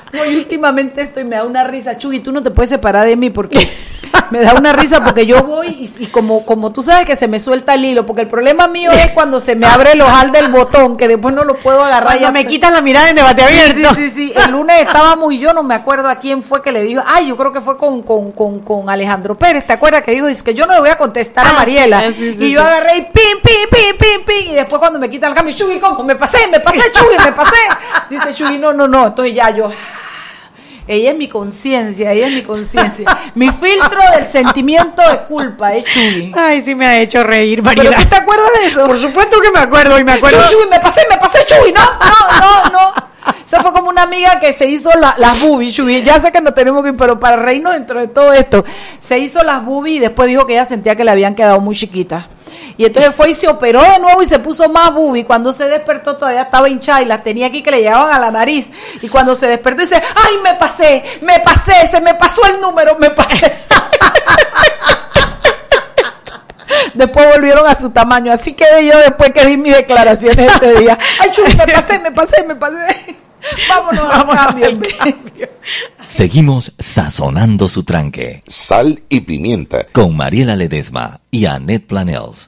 [SPEAKER 1] no, últimamente estoy, me da una risa. Chuy, tú no te puedes separar de mí porque me da una risa porque yo voy y, como, como tú sabes que se me suelta el hilo, porque el problema mío es cuando se me abre el ojal del botón, que después no lo puedo agarrar.
[SPEAKER 2] ya me quitan la mirada en debate abierto.
[SPEAKER 1] Sí, sí, sí, El lunes estábamos y yo no me acuerdo a quién fue que le dijo, ay, yo creo que fue con, con, con, con Alejandro Pérez, ¿te acuerdas? Que dijo, dice que yo no le voy a contestar a ah, Mariela. y yo agarré y pim, pim, pim, pim, pim, y después cuando me quitan el cambio, Chuy, ¿cómo? Me pasé, me pasé, Chuy, me pasé. Dice Chuy, no, no, no. Entonces ya yo, ella es mi conciencia, ella es mi conciencia. mi filtro del sentimiento de culpa es Chuy.
[SPEAKER 2] Ay, sí me ha hecho reír, Mariela.
[SPEAKER 1] ¿Pero tú te acuerdas de eso?
[SPEAKER 2] Por supuesto que me acuerdo y me acuerdo.
[SPEAKER 1] Chuy, Chuy, me pasé, me pasé, Chuy. No, no, no, no. Esa fue como una amiga que se hizo las boobies, Ya sé que no tenemos que ir, pero para reírnos dentro de todo esto, se hizo las boobies y después dijo que ella sentía que le habían quedado muy chiquitas. Y entonces fue y se operó de nuevo y se puso más bubi. Cuando se despertó todavía estaba hinchada y las tenía aquí que le llegaban a la nariz. Y cuando se despertó dice, ay, me pasé, me pasé, se me pasó el número, me pasé. después volvieron a su tamaño. Así quedé yo después que di mis declaraciones ese día. Ay, chulo, me pasé, me pasé, me pasé. Vámonos, Vámonos cambio.
[SPEAKER 4] Seguimos sazonando su tranque.
[SPEAKER 5] Sal y pimienta.
[SPEAKER 4] Con Mariela Ledesma y Annette Planels.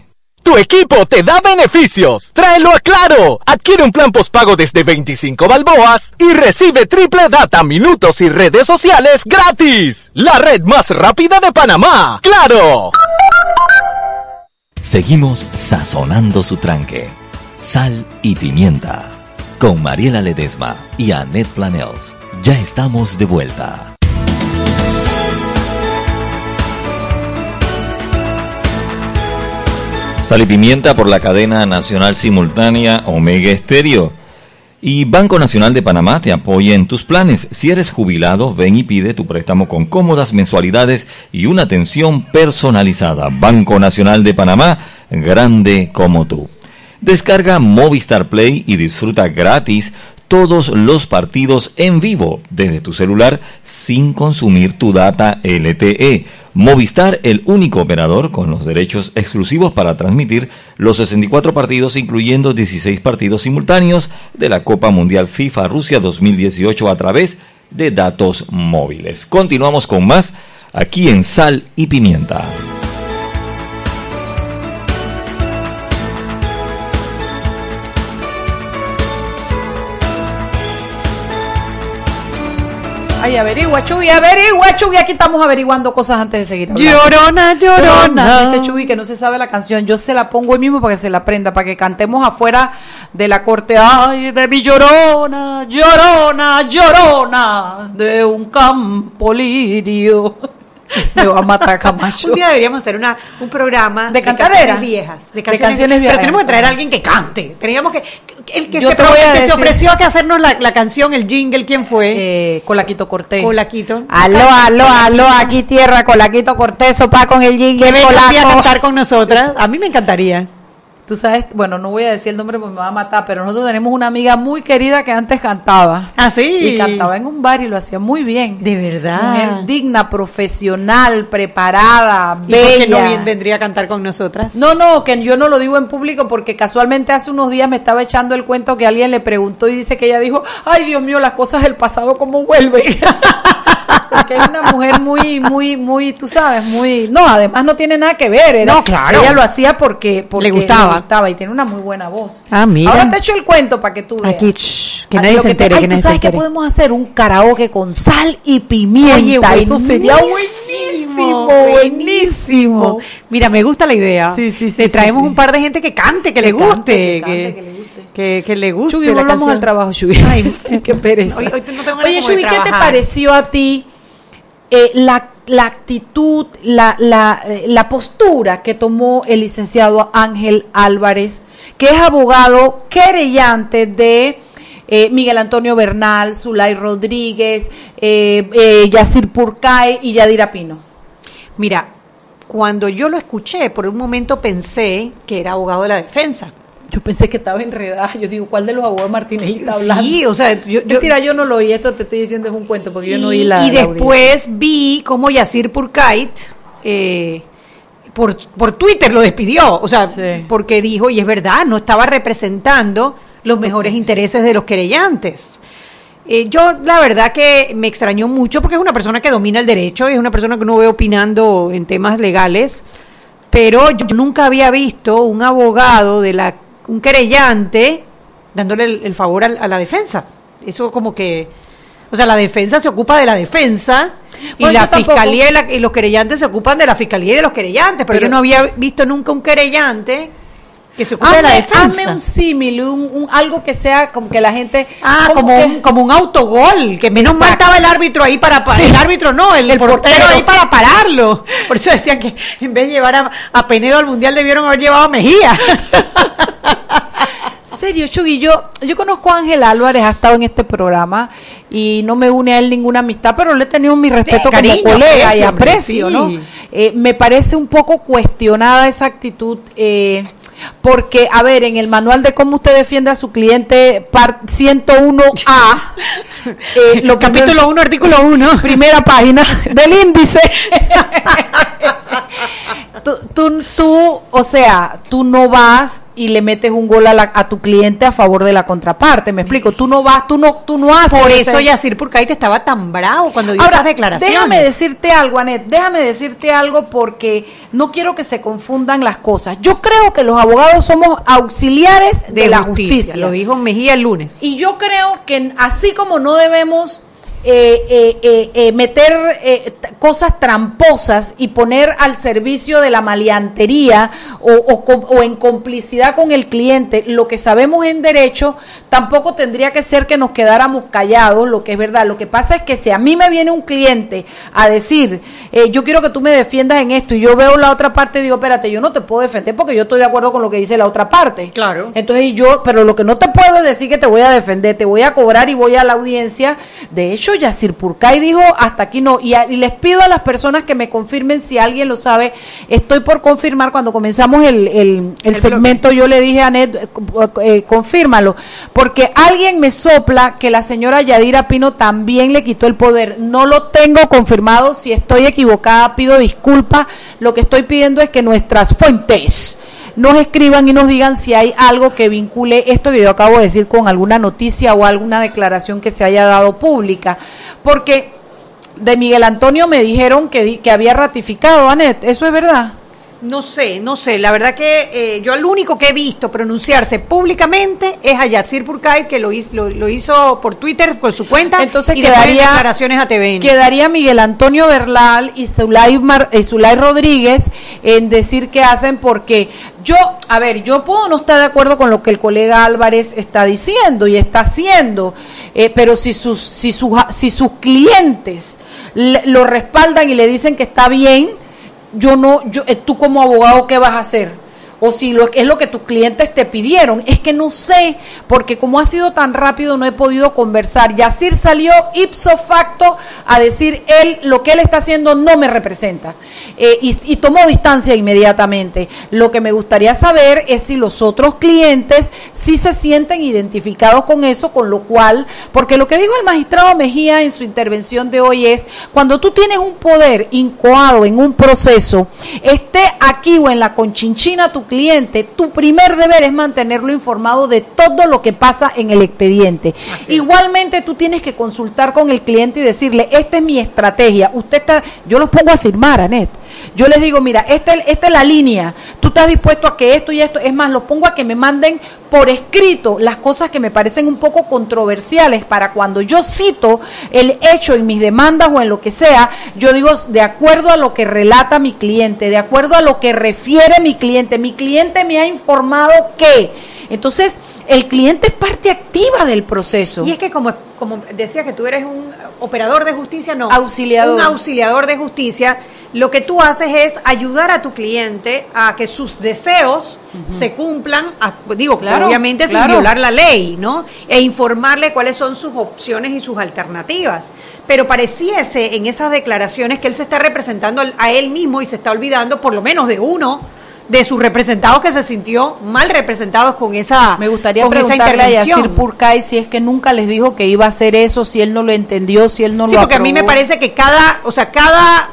[SPEAKER 8] Tu equipo te da beneficios. Tráelo a Claro. Adquiere un plan postpago desde 25 balboas y recibe triple data, minutos y redes sociales gratis. La red más rápida de Panamá. ¡Claro!
[SPEAKER 4] Seguimos sazonando su tranque. Sal y pimienta. Con Mariela Ledesma y Annette Planels. Ya estamos de vuelta. Sal y Pimienta por la cadena nacional simultánea Omega Estéreo. Y Banco Nacional de Panamá te apoya en tus planes. Si eres jubilado, ven y pide tu préstamo con cómodas mensualidades y una atención personalizada. Banco Nacional de Panamá, grande como tú. Descarga Movistar Play y disfruta gratis todos los partidos en vivo desde tu celular sin consumir tu data LTE. Movistar, el único operador con los derechos exclusivos para transmitir los 64 partidos, incluyendo 16 partidos simultáneos de la Copa Mundial FIFA Rusia 2018 a través de datos móviles. Continuamos con más aquí en Sal y Pimienta.
[SPEAKER 1] Ay, averigua, Chuy, averigua, Chuy. Aquí estamos averiguando cosas antes de seguir
[SPEAKER 2] Llorona, llorona.
[SPEAKER 1] Dice Chuy que no se sabe la canción. Yo se la pongo hoy mismo para que se la aprenda, para que cantemos afuera de la corte. Ay, de mi llorona, llorona, llorona, de un campo lirio. Me va a matar Camacho.
[SPEAKER 2] un día deberíamos hacer una, un programa
[SPEAKER 1] de, canciones
[SPEAKER 2] viejas. De canciones, viejas. Pero tenemos que traer a alguien que cante. Teníamos que. El que, se,
[SPEAKER 1] que
[SPEAKER 2] se, ofreció a que hacernos la, la, canción, el jingle, ¿quién fue?
[SPEAKER 1] Eh, Colaquito Cortés.
[SPEAKER 2] Colaquito.
[SPEAKER 1] Aló, aló, aló, aquí tierra, Colaquito Cortés, sopa con el jingle.
[SPEAKER 2] Que venga a cantar con nosotras. A mí me encantaría.
[SPEAKER 1] Tú sabes, bueno, no voy a decir el nombre porque me va a matar, pero nosotros tenemos una amiga muy querida que antes cantaba.
[SPEAKER 2] Ah, sí.
[SPEAKER 1] Y cantaba en un bar y lo hacía muy bien.
[SPEAKER 2] De verdad.
[SPEAKER 1] Mujer digna, profesional, preparada,
[SPEAKER 2] ¿Y bella. no vendría a cantar con nosotras?
[SPEAKER 1] No, no, que yo no lo digo en público porque casualmente hace unos días me estaba echando el cuento que alguien le preguntó y dice que ella dijo, ay Dios mío, las cosas del pasado cómo vuelven. porque es una mujer muy, muy, muy, tú sabes, muy... No, además no tiene nada que ver.
[SPEAKER 2] no, claro.
[SPEAKER 1] Ella lo hacía porque, porque le gustaba. y tiene una muy buena voz.
[SPEAKER 2] Ah, mira.
[SPEAKER 1] Ahora te echo el cuento para que tú veas.
[SPEAKER 2] Aquí, que nadie se entere.
[SPEAKER 1] Que, ay, tú sabes que podemos hacer un karaoke con sal y pimienta. Eso sería buenísimo, buenísimo.
[SPEAKER 2] Mira, me gusta la idea.
[SPEAKER 1] Sí, sí, sí.
[SPEAKER 2] Te traemos un par de gente que cante, que, le guste. que, que, le guste. Que, que le guste.
[SPEAKER 1] Chuy, volvamos al trabajo, Chuy. Ay, qué pereza. Oye, Chuy, ¿qué te pareció a ti eh, la, la, actitud, la, la, eh, la postura que tomó el licenciado Ángel Álvarez, que es abogado querellante de eh, Miguel Antonio Bernal, Zulay Rodríguez, eh, eh, Yacir Purcay y Yadira Pino.
[SPEAKER 2] Mira, cuando yo lo escuché, por un momento pensé que era abogado de la defensa.
[SPEAKER 1] Yo pensé que estaba enredada. Yo digo, ¿cuál de los abogados Martinelli está hablando?
[SPEAKER 2] Sí, o sea, yo,
[SPEAKER 1] Mentira, yo no lo oí. Esto te estoy diciendo es un cuento porque yo no oí la.
[SPEAKER 2] Y después vi cómo Yacir Purkait eh, por, por Twitter lo despidió, o sea, porque dijo, y es verdad, no estaba representando los mejores intereses de los querellantes. Eh, yo la verdad que me extrañó mucho porque es una persona que domina el derecho y es una persona que no ve opinando en temas legales, pero yo nunca había visto un abogado de la un querellante dándole el, favor a, la defensa. Eso como que, o sea, la defensa se ocupa de la defensa y la fiscalía y, los querellantes se ocupan de la fiscalía y de los querellantes, pero, yo no había visto nunca un querellante que se ocupe de la defensa.
[SPEAKER 1] Hazme un símil, un, algo que sea como que la gente...
[SPEAKER 2] Ah, como, un, como un autogol, que menos mal estaba el árbitro ahí para... El árbitro no, el, portero, ahí para pararlo. Por eso decían que en vez de llevar a, a Penedo al Mundial debieron haber llevado a Mejía.
[SPEAKER 1] serio, Chugui, yo, yo conozco a Ángel Álvarez, ha estado en este programa y no me une a él ninguna amistad, pero le he tenido mi respeto como colega y aprecio, ¿no? Eh, me parece un poco cuestionada esa actitud. Eh, porque, a ver, en el manual de cómo usted defiende a su cliente, 101A,
[SPEAKER 2] eh, lo capítulo 1, artículo 1,
[SPEAKER 1] primera página del índice. tú, tú, tú, o sea, tú no vas y le metes un gol a, a, tu cliente a favor de la contraparte. Me explico, tú no vas, tú no, tú no haces.
[SPEAKER 2] Por eso Yacir te estaba tan bravo cuando dio esas declaraciones.
[SPEAKER 1] Déjame decirte algo, Anet, déjame decirte algo porque no quiero que se confundan las cosas. Yo creo que los abogados somos auxiliares de, la justicia.
[SPEAKER 2] Lo dijo Mejía el lunes.
[SPEAKER 1] Y yo creo que así como no debemos eh, eh, eh, eh, meter eh, cosas tramposas y poner al servicio de la maleantería o, o, en complicidad con el cliente lo que sabemos en derecho, tampoco tendría que ser que nos quedáramos callados, lo que es verdad. Lo que pasa es que si a mí me viene un cliente a decir, yo quiero que tú me defiendas en esto y yo veo la otra parte y digo, espérate, yo no te puedo defender porque yo estoy de acuerdo con lo que dice la otra parte.
[SPEAKER 2] Claro.
[SPEAKER 1] Entonces yo, pero lo que no te puedo decir que te voy a defender, te voy a cobrar y voy a la audiencia. De hecho, ya Yacir Purcay dijo, hasta aquí no. Y, les pido a las personas que me confirmen si alguien lo sabe. Estoy por confirmar, cuando comenzamos el, segmento, yo le dije a Ned, eh, eh, confírmalo, porque alguien me sopla que la señora Yadira Pino también le quitó el poder. No lo tengo confirmado, si estoy equivocada pido disculpas. Lo que estoy pidiendo es que nuestras fuentes nos escriban y nos digan si hay algo que vincule esto que yo acabo de decir con alguna noticia o alguna declaración que se haya dado pública. Porque de Miguel Antonio me dijeron que, que había ratificado, Anet, ¿eso es verdad?
[SPEAKER 2] No sé, no sé. La verdad que eh, yo el único que he visto pronunciarse públicamente es a Yatsir Purkay, que lo hizo, lo, hizo por Twitter, por su cuenta,
[SPEAKER 1] Entonces y quedaría,
[SPEAKER 2] declaraciones a TVN.
[SPEAKER 1] Quedaría Miguel Antonio Berlal y Zulay, y Zulay Rodríguez en decir qué hacen, porque yo, a ver, yo puedo no estar de acuerdo con lo que el colega Álvarez está diciendo y está haciendo, eh, pero si sus, si, sus, si sus clientes lo respaldan y le dicen que está bien, yo no, yo, eh, tú como abogado, ¿qué vas a hacer? O si lo, es lo que tus clientes te pidieron. Es que no sé, porque como ha sido tan rápido no he podido conversar. Yacir salió ipso facto a decir, él, lo que él está haciendo no me representa. Eh, y, tomó distancia inmediatamente. Lo que me gustaría saber es si los otros clientes sí se sienten identificados con eso, con lo cual, porque lo que dijo el magistrado Mejía en su intervención de hoy es, cuando tú tienes un poder incoado en un proceso, esté aquí o en la conchinchina tu cliente, tu primer deber es mantenerlo informado de todo lo que pasa en el expediente. Igualmente tú tienes que consultar con el cliente y decirle, esta es mi estrategia. Usted está, yo los pongo a firmar, Anet. Yo les digo, mira, esta, esta es la línea. Tú estás dispuesto a que esto y esto, es más, los pongo a que me manden por escrito las cosas que me parecen un poco controversiales para cuando yo cito el hecho en mis demandas o en lo que sea, yo digo, de acuerdo a lo que relata mi cliente, de acuerdo a lo que refiere mi cliente, mi cliente me ha informado que. Entonces, el cliente es parte activa del proceso.
[SPEAKER 2] Y es que como, como decía que tú eres un operador de justicia, no.
[SPEAKER 1] Auxiliador.
[SPEAKER 2] Un auxiliador de justicia lo que tú haces es ayudar a tu cliente a que sus deseos se cumplan, digo, obviamente sin violar la ley, ¿no? E informarle cuáles son sus opciones y sus alternativas. Pero pareciese en esas declaraciones que él se está representando a él mismo y se está olvidando por lo menos de uno de sus representados que se sintió mal representados con esa
[SPEAKER 1] Me gustaría preguntarle a Yacir Purkay si es que nunca les dijo que iba a hacer eso, si él no lo entendió, si él no
[SPEAKER 2] sí,
[SPEAKER 1] lo
[SPEAKER 2] porque a mí me parece que cada, o sea, cada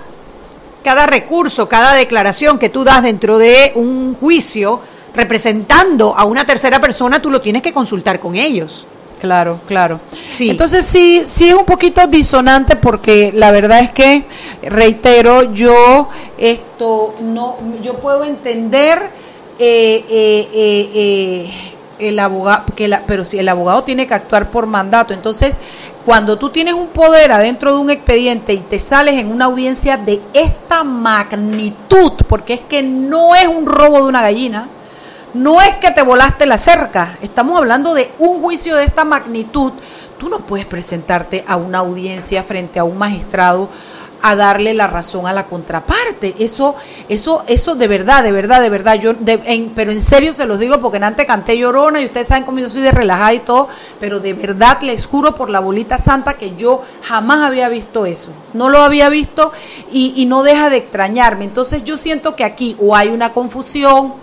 [SPEAKER 2] cada recurso, cada declaración que tú das dentro de un juicio representando a una tercera persona, tú lo tienes que consultar con ellos.
[SPEAKER 1] Claro, claro. Sí. Entonces sí, sí es un poquito disonante porque la verdad es que, reitero, yo esto no, yo puedo entender eh, eh, eh, el abogado, que la, pero si el abogado tiene que actuar por mandato, entonces cuando tú tienes un poder adentro de un expediente y te sales en una audiencia de esta magnitud, porque es que no es un robo de una gallina, no es que te volaste la cerca, estamos hablando de un juicio de esta magnitud. Tú no puedes presentarte a una audiencia frente a un magistrado a darle la razón a la contraparte. Eso, eso, eso de verdad, de verdad, de verdad. Yo, pero en serio se los digo porque en antes canté llorona y ustedes saben cómo yo soy de relajada y todo, pero de verdad les juro por la bolita santa que yo jamás había visto eso. No lo había visto y, y no deja de extrañarme. Entonces yo siento que aquí o hay una confusión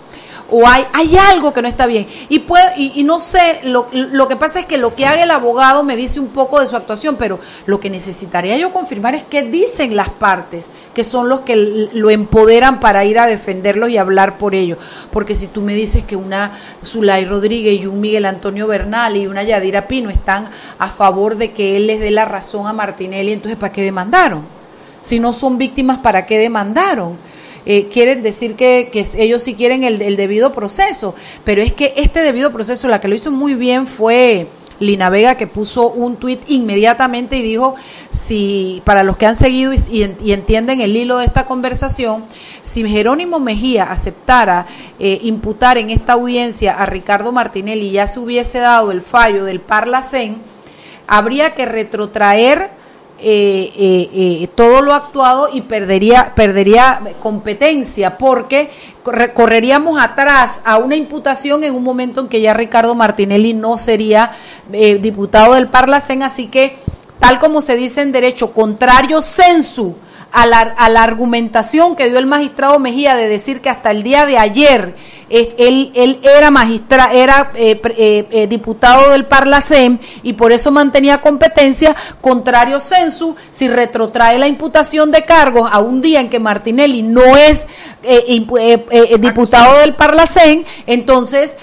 [SPEAKER 1] o hay, hay algo que no está bien. Y, puedo, y, no sé, lo, lo, que pasa es que lo que haga el abogado me dice un poco de su actuación, pero lo que necesitaría yo confirmar es qué dicen las partes, que son los que lo empoderan para ir a defenderlo y hablar por ello. Porque si tú me dices que una Zulay Rodríguez y un Miguel Antonio Bernal y una Yadira Pino están a favor de que él les dé la razón a Martinelli, entonces ¿para qué demandaron? Si no son víctimas, ¿para qué demandaron? Eh, quieren decir que, ellos sí quieren el, debido proceso, pero es que este debido proceso, la que lo hizo muy bien fue... Lina Vega que puso un tuit inmediatamente y dijo, si para los que han seguido y, entienden el hilo de esta conversación, si Jerónimo Mejía aceptara eh, imputar en esta audiencia a Ricardo Martinelli y ya se hubiese dado el fallo del Parlacén, habría que retrotraer eh, eh, eh, todo lo actuado y perdería, perdería competencia porque correríamos atrás a una imputación en un momento en que ya Ricardo Martinelli no sería diputado del Parlacén, así que tal como se dice en derecho, contrario sensu a la, a la argumentación que dio el magistrado Mejía de decir que hasta el día de ayer él, él era magistra, era eh, eh, eh, diputado del Parlacem y por eso mantenía competencia, contrario censu, si retrotrae la imputación de cargos a un día en que Martinelli no es diputado del Parlacem, entonces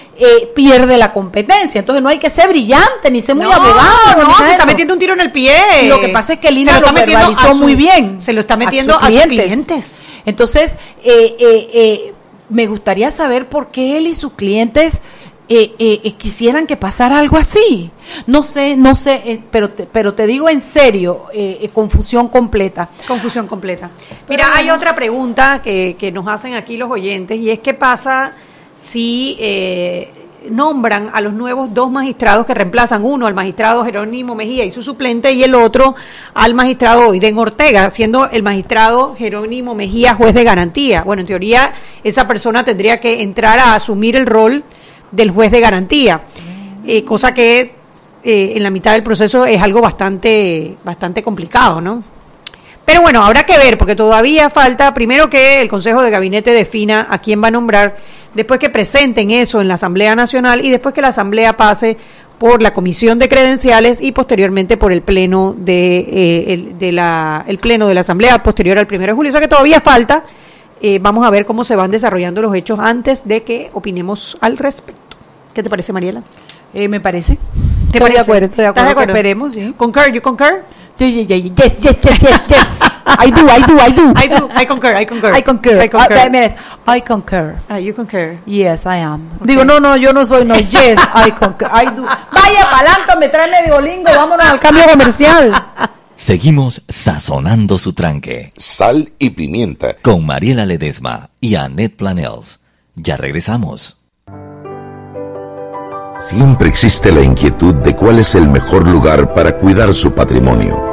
[SPEAKER 1] pierde la competencia. Entonces no hay que ser brillante ni ser muy abogado.
[SPEAKER 2] No, se está metiendo un tiro en el pie.
[SPEAKER 1] Lo que pasa es que Lina lo, lo verbalizó muy bien.
[SPEAKER 2] Se lo está metiendo a sus clientes.
[SPEAKER 1] Entonces, eh, eh, me gustaría saber por qué él y sus clientes eh, eh, eh, quisieran que pasara algo así. No sé, no sé, pero, te, pero te digo en serio, confusión completa.
[SPEAKER 2] Confusión completa. Mira, hay otra pregunta que, que, nos hacen aquí los oyentes y es qué pasa si nombran a los nuevos dos magistrados que reemplazan, uno al magistrado Jerónimo Mejía y su suplente y el otro al magistrado Oiden Ortega, siendo el magistrado Jerónimo Mejía juez de garantía. Bueno, en teoría esa persona tendría que entrar a asumir el rol del juez de garantía, eh, cosa que eh, en la mitad del proceso es algo bastante, bastante complicado, ¿no? Pero bueno, habrá que ver, porque todavía falta, primero que el Consejo de Gabinete defina a quién va a nombrar, después que presenten eso en la Asamblea Nacional y después que la Asamblea pase por la Comisión de Credenciales y posteriormente por el Pleno de, eh, el, de la, el Pleno de la Asamblea posterior al 1 de julio. O sea que todavía falta. Eh, vamos a ver cómo se van desarrollando los hechos antes de que opinemos al respecto. ¿Qué te parece, Mariela?
[SPEAKER 1] Eh, me parece.
[SPEAKER 2] estoy de acuerdo, estoy de acuerdo.
[SPEAKER 1] Esperemos, sí.
[SPEAKER 2] Concur, you concur?
[SPEAKER 1] Yes, yes, yes, yes, yes. I do, I do, I do.
[SPEAKER 2] I do. I concur, I concur.
[SPEAKER 1] I concur. I concur. Uh, minute. I concur.
[SPEAKER 2] Ah, you concur.
[SPEAKER 1] Yes, I am. Digo, no, no, yo no soy, no. Yes, I concur. I do. Vaya pa'lante, me trae medio lingo. Vámonos al cambio comercial.
[SPEAKER 4] Seguimos sazonando su tranque.
[SPEAKER 5] Sal y pimienta.
[SPEAKER 4] Con Mariela Ledesma y Annette Planels. Ya regresamos.
[SPEAKER 5] Siempre existe la inquietud de cuál es el mejor lugar para cuidar su patrimonio.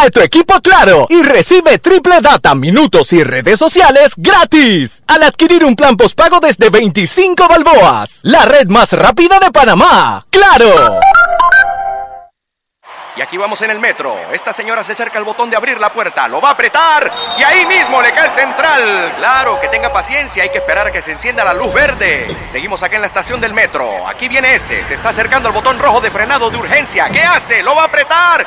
[SPEAKER 8] Trae tu equipo claro y recibe triple data, minutos y redes sociales gratis al adquirir un plan postpago desde 25 balboas. La red más rápida de Panamá. ¡Claro!
[SPEAKER 9] Y aquí vamos en el metro. Esta señora se acerca al botón de abrir la puerta, lo va a apretar y ahí mismo le cae el central. Claro, que tenga paciencia, hay que esperar a que se encienda la luz verde. Seguimos acá en la estación del metro. Aquí viene este, se está acercando al botón rojo de frenado de urgencia. ¿Qué hace? Lo va a apretar.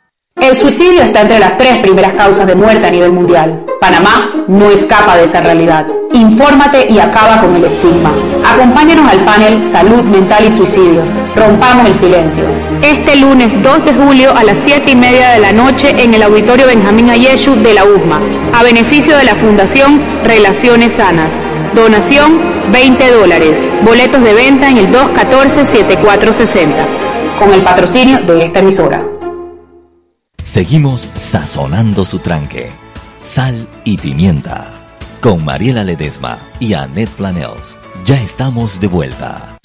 [SPEAKER 7] El suicidio está entre las tres primeras causas de muerte a nivel mundial. Panamá no escapa de esa realidad. Infórmate y acaba con el estigma. Acompáñanos al panel Salud Mental y Suicidios. Rompamos el silencio. Este lunes 2 de julio a las 7 y media de la noche en el Auditorio Benjamín Ayeshu de la USMA, a beneficio de la Fundación Relaciones Sanas. Donación 20 dólares. Boletos de venta en el 214-7460. Con el patrocinio de esta emisora.
[SPEAKER 4] Seguimos sazonando su tranque. Sal y pimienta. Con Mariela Ledesma y Annette Planels. Ya estamos de vuelta.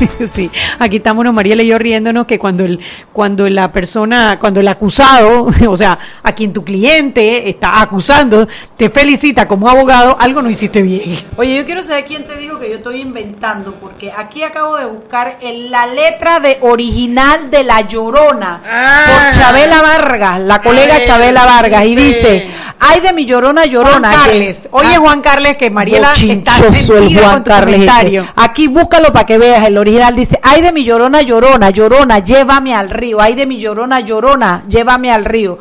[SPEAKER 2] Sí, aquí estamos Mariela y yo riéndonos que cuando el cuando la persona, cuando el acusado, o sea, a quien tu cliente está acusando, te felicita como abogado, algo no hiciste bien.
[SPEAKER 1] Oye, yo quiero saber quién te dijo que yo estoy inventando, porque aquí acabo de buscar en la letra de original de La Llorona por Chabela Vargas, la colega Chabela Vargas, y dice, ay de mi Llorona, Llorona.
[SPEAKER 2] Juan Carles, oye Juan Carles que Mariela está
[SPEAKER 1] el Juan Carles. Aquí búscalo para que veas el original dice, ay de mi llorona, llorona, llorona, llévame al río, ay de mi llorona, llorona, llévame al río.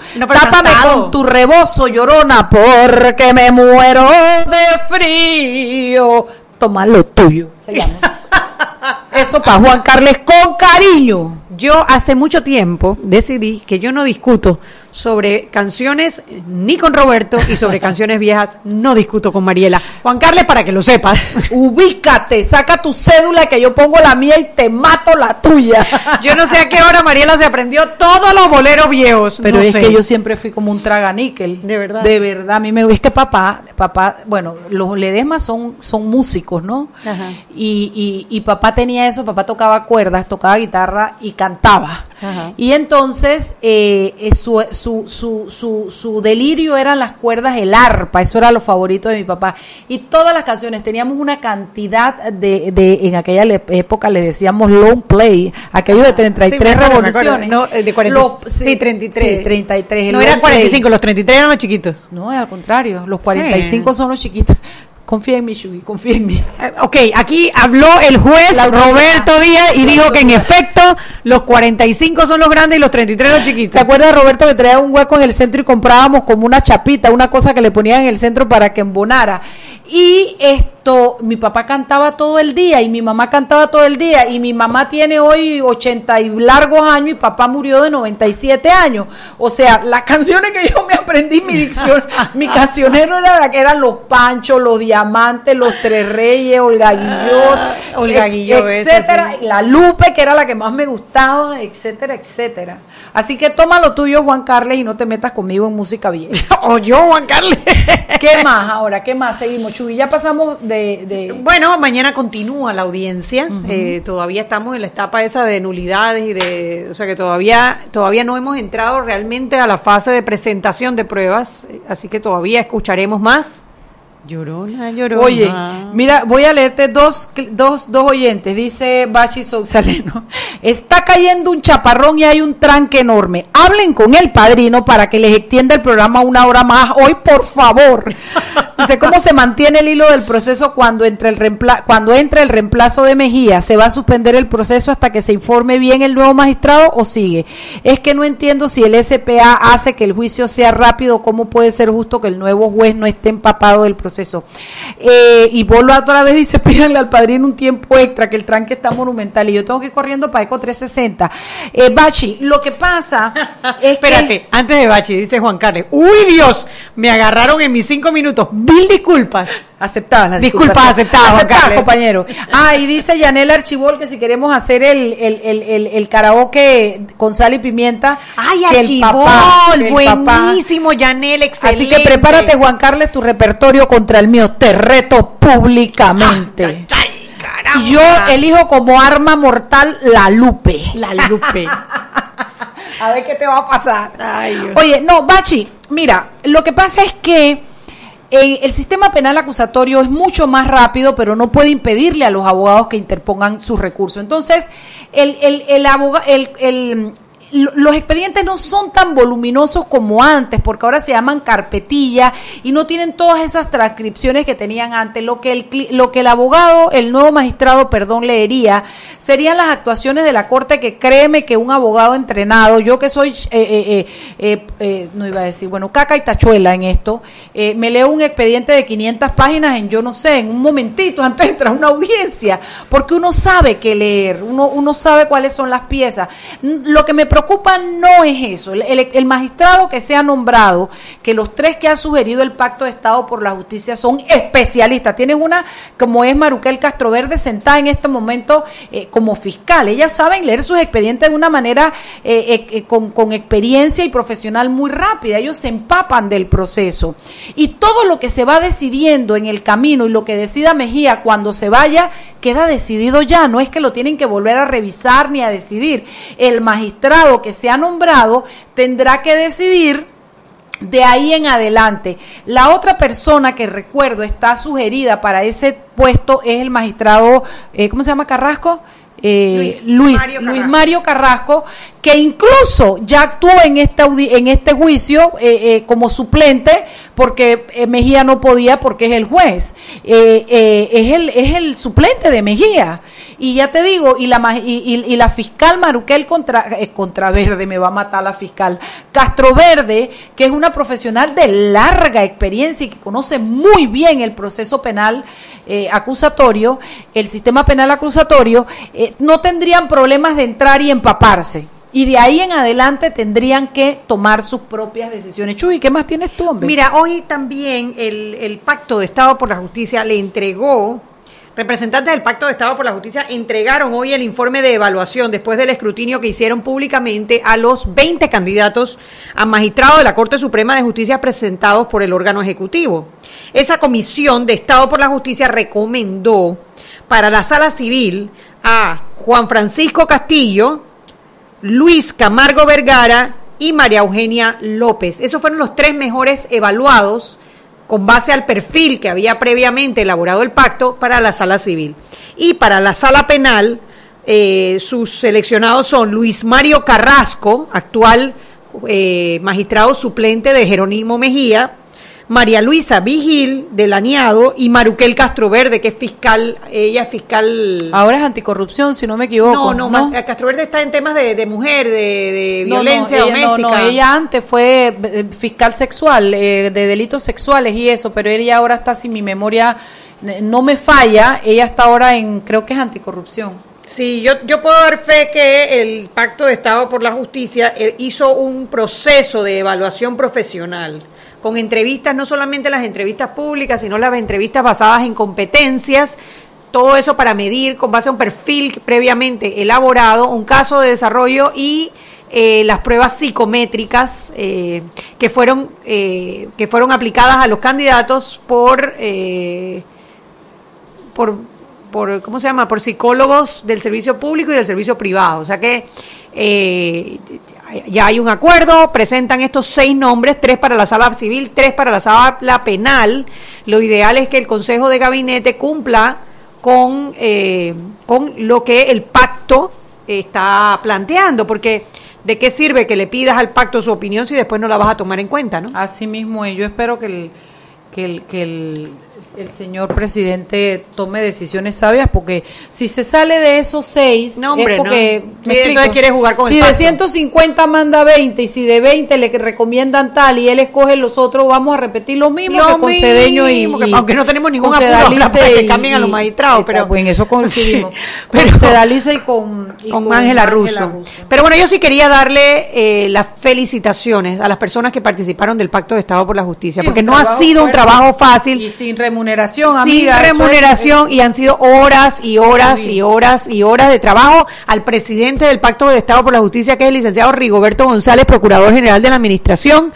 [SPEAKER 1] Tápame con tu rebozo, llorona, porque me muero de frío. Toma lo tuyo. Eso para Juan Carles con cariño.
[SPEAKER 2] Yo hace mucho tiempo decidí que yo no discuto sobre canciones ni con Roberto y sobre canciones viejas no discuto con Mariela. Juan Carles, para que lo sepas.
[SPEAKER 1] Ubícate, saca tu cédula que yo pongo la mía y te mato la tuya.
[SPEAKER 2] Yo no sé a qué hora Mariela se aprendió todos los boleros viejos.
[SPEAKER 1] Pero es que yo siempre fui como un traganíquel. De verdad. De verdad, a mí me es que papá, papá, bueno, los Ledesma son, son músicos, ¿no? Ajá. Y, y, y papá tenía eso, papá tocaba cuerdas, tocaba guitarra y cantaba. Ajá. Y entonces eh, su, su, su, su, su delirio eran las cuerdas, el arpa, eso era lo favorito de mi papá. Y todas las canciones, teníamos una cantidad de, de en aquella época le decíamos long play, aquello de 33 sí, revoluciones.
[SPEAKER 2] No, de 40, los, sí, sí, 33.
[SPEAKER 1] Sí, 33.
[SPEAKER 2] No eran 45, los 33 eran los chiquitos.
[SPEAKER 1] No, al contrario, los 45 son los chiquitos. Confía en mí, Shugi, confía en mí.
[SPEAKER 2] Eh, ok, aquí habló el juez Roberto Díaz y dijo que en efecto los 45 son los grandes y los 33 los chiquitos.
[SPEAKER 1] ¿Te acuerdas, Roberto, que traía un hueco en el centro y comprábamos como una chapita, una cosa que le ponían en el centro para que embonara? Y mi papá cantaba todo el día y mi mamá cantaba todo el día y mi mamá tiene hoy 80 y largos años y papá murió de 97 años. O sea, las canciones que yo me aprendí, mi dicción, mi cancionero era de que eran los Panchos, los Diamantes, los Tres Reyes, Olga Guillot,
[SPEAKER 2] ah, Olga Guillot
[SPEAKER 1] etcétera, la Lupe, que era la que más me gustaba, etcétera, etcétera. Así que toma lo tuyo, Juan Carles, y no te metas conmigo en música vieja.
[SPEAKER 2] o yo, Juan Carles.
[SPEAKER 1] ¿Qué más ahora? ¿Qué más? Seguimos, Chuy. Ya pasamos de, de...
[SPEAKER 2] Bueno, mañana continúa la audiencia. Uh -huh. eh, todavía estamos en la etapa esa de nulidades y de... O sea que todavía, todavía no hemos entrado realmente a la fase de presentación de pruebas. Así que todavía escucharemos más. Llorona, llorona.
[SPEAKER 1] Oye, mira, voy a leerte dos, dos, dos oyentes. Dice Bachi Sousaleno. Está cayendo un chaparrón y hay un tranque enorme. Hablen con el padrino para que les extienda el programa una hora más hoy, por favor. Dice, ¿cómo se mantiene el hilo del proceso cuando entre el reempla cuando entre el reemplazo de Mejía? ¿Se va a suspender el proceso hasta que se informe bien el nuevo magistrado o sigue? Es que no entiendo si el SPA hace que el juicio sea rápido, ¿cómo puede ser justo que el nuevo juez no esté empapado del proceso? Eh, y Bolo otra vez dice, pídanle al padrino un tiempo extra, que el tranque está monumental. Y yo tengo que ir corriendo para ECO 360. Eh, Bachi, lo que pasa es
[SPEAKER 2] Espérate, antes de Bachi, dice Juan Carlos, ¡Uy, Dios! Me agarraron en mis cinco minutos. Mil disculpas.
[SPEAKER 1] Aceptadas las disculpas.
[SPEAKER 2] Disculpas aceptadas,
[SPEAKER 1] Aceptadas, compañero. Ah, y dice Yanel Archibol que si queremos hacer el, el, el, el, karaoke con sal y pimienta.
[SPEAKER 2] ¡Ay, Archibol!
[SPEAKER 1] papá, que el
[SPEAKER 2] buenísimo, Yanel, excelente.
[SPEAKER 1] Así que prepárate, Juan Carles, tu repertorio contra el mío. Te reto públicamente. y yo elijo como arma mortal la Lupe.
[SPEAKER 2] La Lupe.
[SPEAKER 1] A ver qué te va a pasar.
[SPEAKER 2] Ay.
[SPEAKER 1] Oye, no, Bachi, mira, lo que pasa es que eh, el sistema penal acusatorio es mucho más rápido, pero no puede impedirle a los abogados que interpongan sus recursos. Entonces, el, el, el, aboga- el, los expedientes no son tan voluminosos como antes, porque ahora se llaman carpetilla y no tienen todas esas transcripciones que tenían antes. Lo que el, lo que el abogado, el nuevo magistrado, perdón, leería, serían las actuaciones de la corte que créeme que un abogado entrenado, yo que soy, eh, eh, eh, eh, no iba a decir, bueno, caca y tachuela en esto, me leo un expediente de 500 páginas en, yo no sé, en un momentito antes de entrar a una audiencia, porque uno sabe qué leer, uno, uno sabe cuáles son las piezas. Lo que me preocupa no es eso, el, magistrado que se ha nombrado, que los tres que ha sugerido el Pacto de Estado por la Justicia son especialistas. Tienes una como es Maruquel Castroverde sentada en este momento eh, como fiscal. Ellas saben leer sus expedientes de una manera eh, eh, con, con experiencia y profesional muy rápida. Ellos se empapan del proceso. Y todo lo que se va decidiendo en el camino y lo que decida Mejía cuando se vaya, queda decidido ya. No es que lo tienen que volver a revisar ni a decidir. El magistrado que se ha nombrado tendrá que decidir de ahí en adelante. La otra persona que recuerdo está sugerida para ese puesto es el magistrado, eh, ¿cómo se llama Carrasco? Eh,
[SPEAKER 2] Luis
[SPEAKER 1] Luis,
[SPEAKER 2] Mario
[SPEAKER 1] Luis
[SPEAKER 2] Carrasco.
[SPEAKER 1] Mario Carrasco, que incluso ya actuó en este, en este juicio eh, eh, como suplente, porque eh, Mejía no podía porque es el juez. Eh, eh, es, el, es el suplente de Mejía. Y ya te digo, y la, y, y- la fiscal Maruquel contra, eh, Contraverde, me va a matar la fiscal, Castroverde, que es una profesional de larga experiencia y que conoce muy bien el proceso penal acusatorio, el sistema penal acusatorio, no tendrían problemas de entrar y empaparse. Y de ahí en adelante tendrían que tomar sus propias decisiones. Chuy, ¿qué más tienes tú, hombre?
[SPEAKER 2] Mira, hoy también el, el Pacto de Estado por la Justicia le entregó, representantes del Pacto de Estado por la Justicia entregaron hoy el informe de evaluación después del escrutinio que hicieron públicamente a los 20 candidatos a magistrado de la Corte Suprema de Justicia presentados por el órgano ejecutivo. Esa comisión de Estado por la Justicia recomendó para la sala civil a Juan Francisco Castillo, Luis Camargo Vergara y María Eugenia López. Esos fueron los tres mejores evaluados con base al perfil que había previamente elaborado el pacto para la sala civil. Y para la sala penal, eh, sus seleccionados son Luis Mario Carrasco, actual eh, magistrado suplente de Jerónimo Mejía, María Luisa Vigil del Añado y Maruquel Castroverde, que es fiscal, ella es fiscal...
[SPEAKER 1] Ahora es anticorrupción, si no me equivoco.
[SPEAKER 2] No, no, Castroverde está en temas de, de mujer, de, de
[SPEAKER 1] No, no,
[SPEAKER 2] violencia
[SPEAKER 1] ella-
[SPEAKER 2] doméstica.
[SPEAKER 1] No, no, ella antes fue eh, fiscal sexual, eh, de delitos sexuales y eso, pero ella ahora está, si mi memoria no me falla, ella está ahora en, creo que es anticorrupción.
[SPEAKER 2] Sí, yo, yo puedo dar fe que el Pacto de Estado por la Justicia eh, hizo un proceso de evaluación profesional con entrevistas, no solamente las entrevistas públicas, sino las entrevistas basadas en competencias, todo eso para medir con base a un perfil previamente elaborado, un caso de desarrollo y eh, las pruebas psicométricas eh, que fueron eh, que fueron aplicadas a los candidatos por por, por, ¿cómo se llama? Por psicólogos del servicio público y del servicio privado. O sea que ya hay un acuerdo, presentan estos seis nombres, tres para la sala civil, tres para la sala penal. Lo ideal es que el Consejo de Gabinete cumpla con, eh, con lo que el pacto está planteando, porque ¿de qué sirve que le pidas al pacto su opinión si después no la vas a tomar en cuenta, no?
[SPEAKER 1] Así mismo, yo espero que el, que el, que el, el señor presidente tome decisiones sabias, porque si se sale de esos seis,
[SPEAKER 2] no, hombre,
[SPEAKER 1] es porque
[SPEAKER 2] no. ¿me entonces quiere jugar con
[SPEAKER 1] si
[SPEAKER 2] el
[SPEAKER 1] de 150 manda 20 y si de 20 le recomiendan tal y él escoge los otros, vamos a repetir lo mismo
[SPEAKER 2] lo
[SPEAKER 1] que con Cedeño y,
[SPEAKER 2] y, aunque no tenemos ningún apuro para que cambien a los magistrados, pero
[SPEAKER 1] pues en eso coincidimos.
[SPEAKER 2] Sí,
[SPEAKER 1] pero, con Sedalice y con
[SPEAKER 2] y con Ángela Russo. Russo. Pero bueno, yo sí quería darle eh, las felicitaciones a las personas que participaron del Pacto de Estado por la Justicia, sí, porque no ha sido fuerte. un trabajo fácil
[SPEAKER 1] y sin remuneración,
[SPEAKER 2] sin
[SPEAKER 1] amiga,
[SPEAKER 2] remuneración y han sido horas y horas sí. y horas y horas de trabajo al presidente del Pacto de Estado por la Justicia, que es el licenciado Rigoberto González, procurador general de la Administración.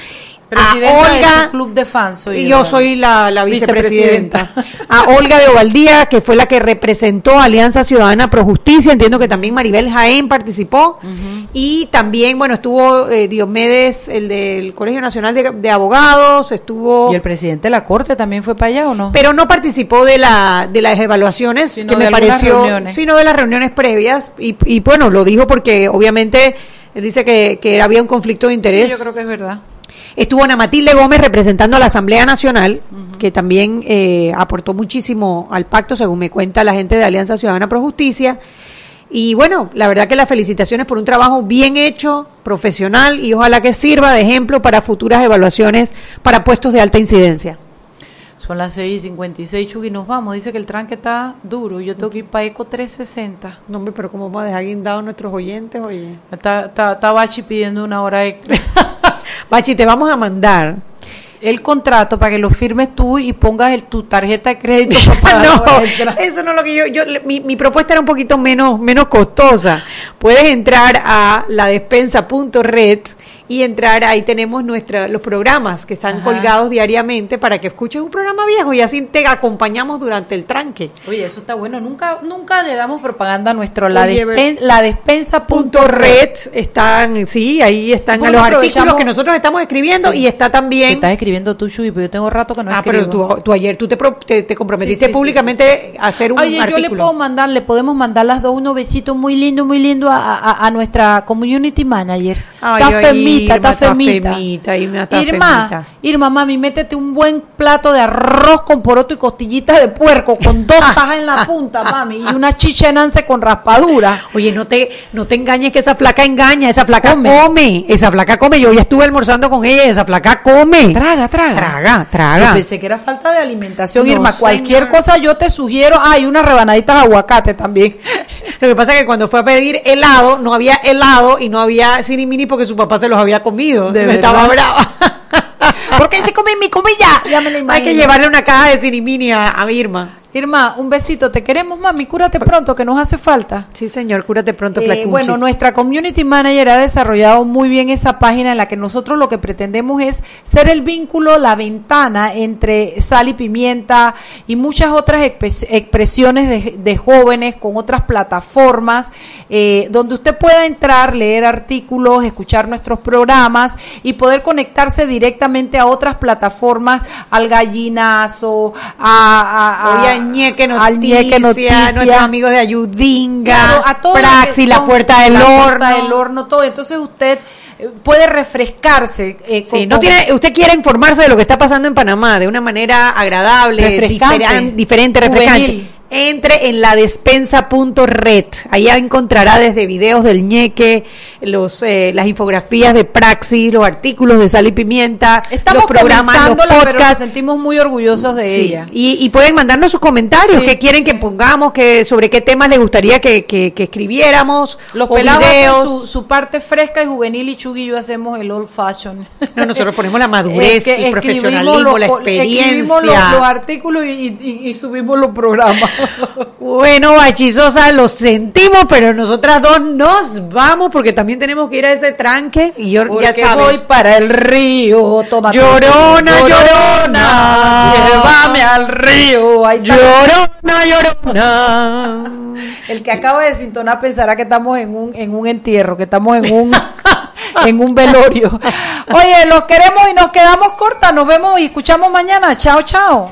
[SPEAKER 1] Presidenta a Olga, de club de fans.
[SPEAKER 2] Soy y yo soy la, la vicepresidenta. a Olga de Ovaldía, que fue la que representó a Alianza Ciudadana Pro Justicia. Entiendo que también Maribel Jaén participó. Uh -huh. Y también, bueno, estuvo eh, Diomedes, el del Colegio Nacional de, de, Abogados. Estuvo.
[SPEAKER 1] ¿Y el presidente de la Corte también fue para allá o no?
[SPEAKER 2] Pero no participó de, la, de las evaluaciones, sino que me pareció.
[SPEAKER 1] Reuniones.
[SPEAKER 2] Sino de las reuniones previas. Y, y bueno, lo dijo porque obviamente él dice que, que había un conflicto de interés.
[SPEAKER 1] Sí, yo creo que es verdad.
[SPEAKER 2] Estuvo Ana Matilde Gómez representando a la Asamblea Nacional, uh -huh. que también eh, aportó muchísimo al pacto, según me cuenta la gente de Alianza Ciudadana Pro Justicia. Y bueno, la verdad que las felicitaciones por un trabajo bien hecho, profesional, y ojalá que sirva de ejemplo para futuras evaluaciones para puestos de alta incidencia.
[SPEAKER 1] Son las 6 y 56, Chugi, nos vamos. Dice que el tranque está duro. Yo tengo que ir para Eco 360.
[SPEAKER 2] No, hombre, pero ¿cómo vamos a dejar guindados nuestros oyentes, oye?
[SPEAKER 1] Está, está, está Bachi pidiendo una hora extra.
[SPEAKER 2] Bachi, te vamos a mandar
[SPEAKER 1] el contrato para que lo firmes tú y pongas el, tu tarjeta de crédito
[SPEAKER 2] para no, eso no es lo que yo, yo mi, mi, propuesta era un poquito menos, menos costosa. Puedes entrar a la despensa.red y entrar, ahí tenemos nuestra, los programas que están Ajá. colgados diariamente para que escuches un programa viejo y así te acompañamos durante el tranque.
[SPEAKER 1] Oye, eso está bueno, nunca, nunca le damos propaganda a nuestro, la, despen, la despensa.red.
[SPEAKER 2] Están, sí, ahí están los artículos que nosotros estamos escribiendo sí. y está también...
[SPEAKER 1] Estás escribiendo tú, Chuy, pero yo tengo rato que no
[SPEAKER 2] ah,
[SPEAKER 1] escribo.
[SPEAKER 2] pero tú, tú, ayer tú te, te, te comprometiste sí, sí, públicamente a hacer un
[SPEAKER 1] Oye,
[SPEAKER 2] artículo.
[SPEAKER 1] yo le puedo mandar, le podemos mandar las dos unos besitos muy lindo, muy lindo a, a, a nuestra community manager.
[SPEAKER 2] Ay,
[SPEAKER 1] femita,
[SPEAKER 2] Irma,
[SPEAKER 1] está femita.
[SPEAKER 2] femita Irma, está
[SPEAKER 1] Irma,
[SPEAKER 2] femita.
[SPEAKER 1] Irma, mami, métete un buen plato de arroz con poroto y costillitas de puerco con dos tajas en la punta, mami, y una chicha enance con raspadura.
[SPEAKER 2] Oye, no te, no te engañes que esa flaca engaña, esa flaca come. come. esa flaca come. Yo ya estuve almorzando con ella, esa flaca come.
[SPEAKER 1] Traga, traga.
[SPEAKER 2] Traga, traga.
[SPEAKER 1] Yo pensé que era falta de alimentación,
[SPEAKER 2] No,
[SPEAKER 1] Irma. Cualquier cosa yo te sugiero. Hay unas rebanaditas de aguacate también.
[SPEAKER 2] Lo que pasa es que cuando fue a pedir helado, no había helado y no había mini porque su papá se los había comido.
[SPEAKER 1] De
[SPEAKER 2] Estaba
[SPEAKER 1] verdad.
[SPEAKER 2] brava.
[SPEAKER 1] ¿Por qué se come mi comida? Ya me lo
[SPEAKER 2] Hay que llevarle una caja de cirimini a, a Irma.
[SPEAKER 1] Irma, un besito. Te queremos, mami. Cúrate pronto, que nos hace falta.
[SPEAKER 2] Sí, señor, cúrate pronto,
[SPEAKER 1] Eh, bueno, nuestra community manager ha desarrollado muy bien esa página en la que nosotros lo que pretendemos es ser el vínculo, la ventana entre sal y pimienta y muchas otras exp- expresiones de, de jóvenes con otras plataformas eh, donde usted pueda entrar, leer artículos, escuchar nuestros programas y poder conectarse directamente a otras plataformas, al gallinazo, a, a, a
[SPEAKER 2] Ñeque
[SPEAKER 1] al Ñeque
[SPEAKER 2] Noticia,
[SPEAKER 1] Noticia.
[SPEAKER 2] nuestros amigos de Ayudinga,
[SPEAKER 1] Claro, a todo lo
[SPEAKER 2] Praxi,
[SPEAKER 1] que
[SPEAKER 2] La Puerta del
[SPEAKER 1] La
[SPEAKER 2] Horno.
[SPEAKER 1] Puerta del Horno, todo. Entonces usted eh, puede refrescarse. eh,
[SPEAKER 2] Sí,
[SPEAKER 1] con-
[SPEAKER 2] no tiene, usted quiere informarse de lo que está pasando en Panamá de una manera agradable,
[SPEAKER 1] Refrescante.
[SPEAKER 2] diferente, refrescante.
[SPEAKER 1] Juvenil.
[SPEAKER 2] Entre en la despensa.red. Ahí encontrará desde videos del ñeque, los, eh, las infografías de Praxis, los artículos de sal y pimienta,
[SPEAKER 1] Estamos
[SPEAKER 2] los programas, los
[SPEAKER 1] pero nos
[SPEAKER 2] podcasts.
[SPEAKER 1] sentimos muy orgullosos de
[SPEAKER 2] Sí,
[SPEAKER 1] ella.
[SPEAKER 2] Y, y pueden mandarnos sus comentarios,
[SPEAKER 1] Sí,
[SPEAKER 2] qué quieren que pongamos, que, sobre qué temas les gustaría que, que, que escribiéramos,
[SPEAKER 1] Los pelados hacen su, su parte fresca y juvenil y Chugui y yo hacemos el old fashion.
[SPEAKER 2] No, nosotros ponemos la madurez, el profesionalismo,
[SPEAKER 1] los-
[SPEAKER 2] la
[SPEAKER 1] Escribimos los,
[SPEAKER 2] experiencia.
[SPEAKER 1] los artículos y, y- y subimos los programas.
[SPEAKER 2] Bueno, Bachizosa, lo sentimos, pero nosotras dos nos vamos porque también tenemos que ir a ese tranque y yo ya
[SPEAKER 1] Porque
[SPEAKER 2] sabes.
[SPEAKER 1] voy para el río, toma
[SPEAKER 2] Llorona, llorona.
[SPEAKER 1] llévame al río. Está.
[SPEAKER 2] Llorona, llorona.
[SPEAKER 1] El que acaba de sintonar pensará que estamos en un, en un entierro, que estamos en un, en un velorio. Oye, los queremos y nos quedamos cortas. Nos vemos y escuchamos mañana. Chao, chao.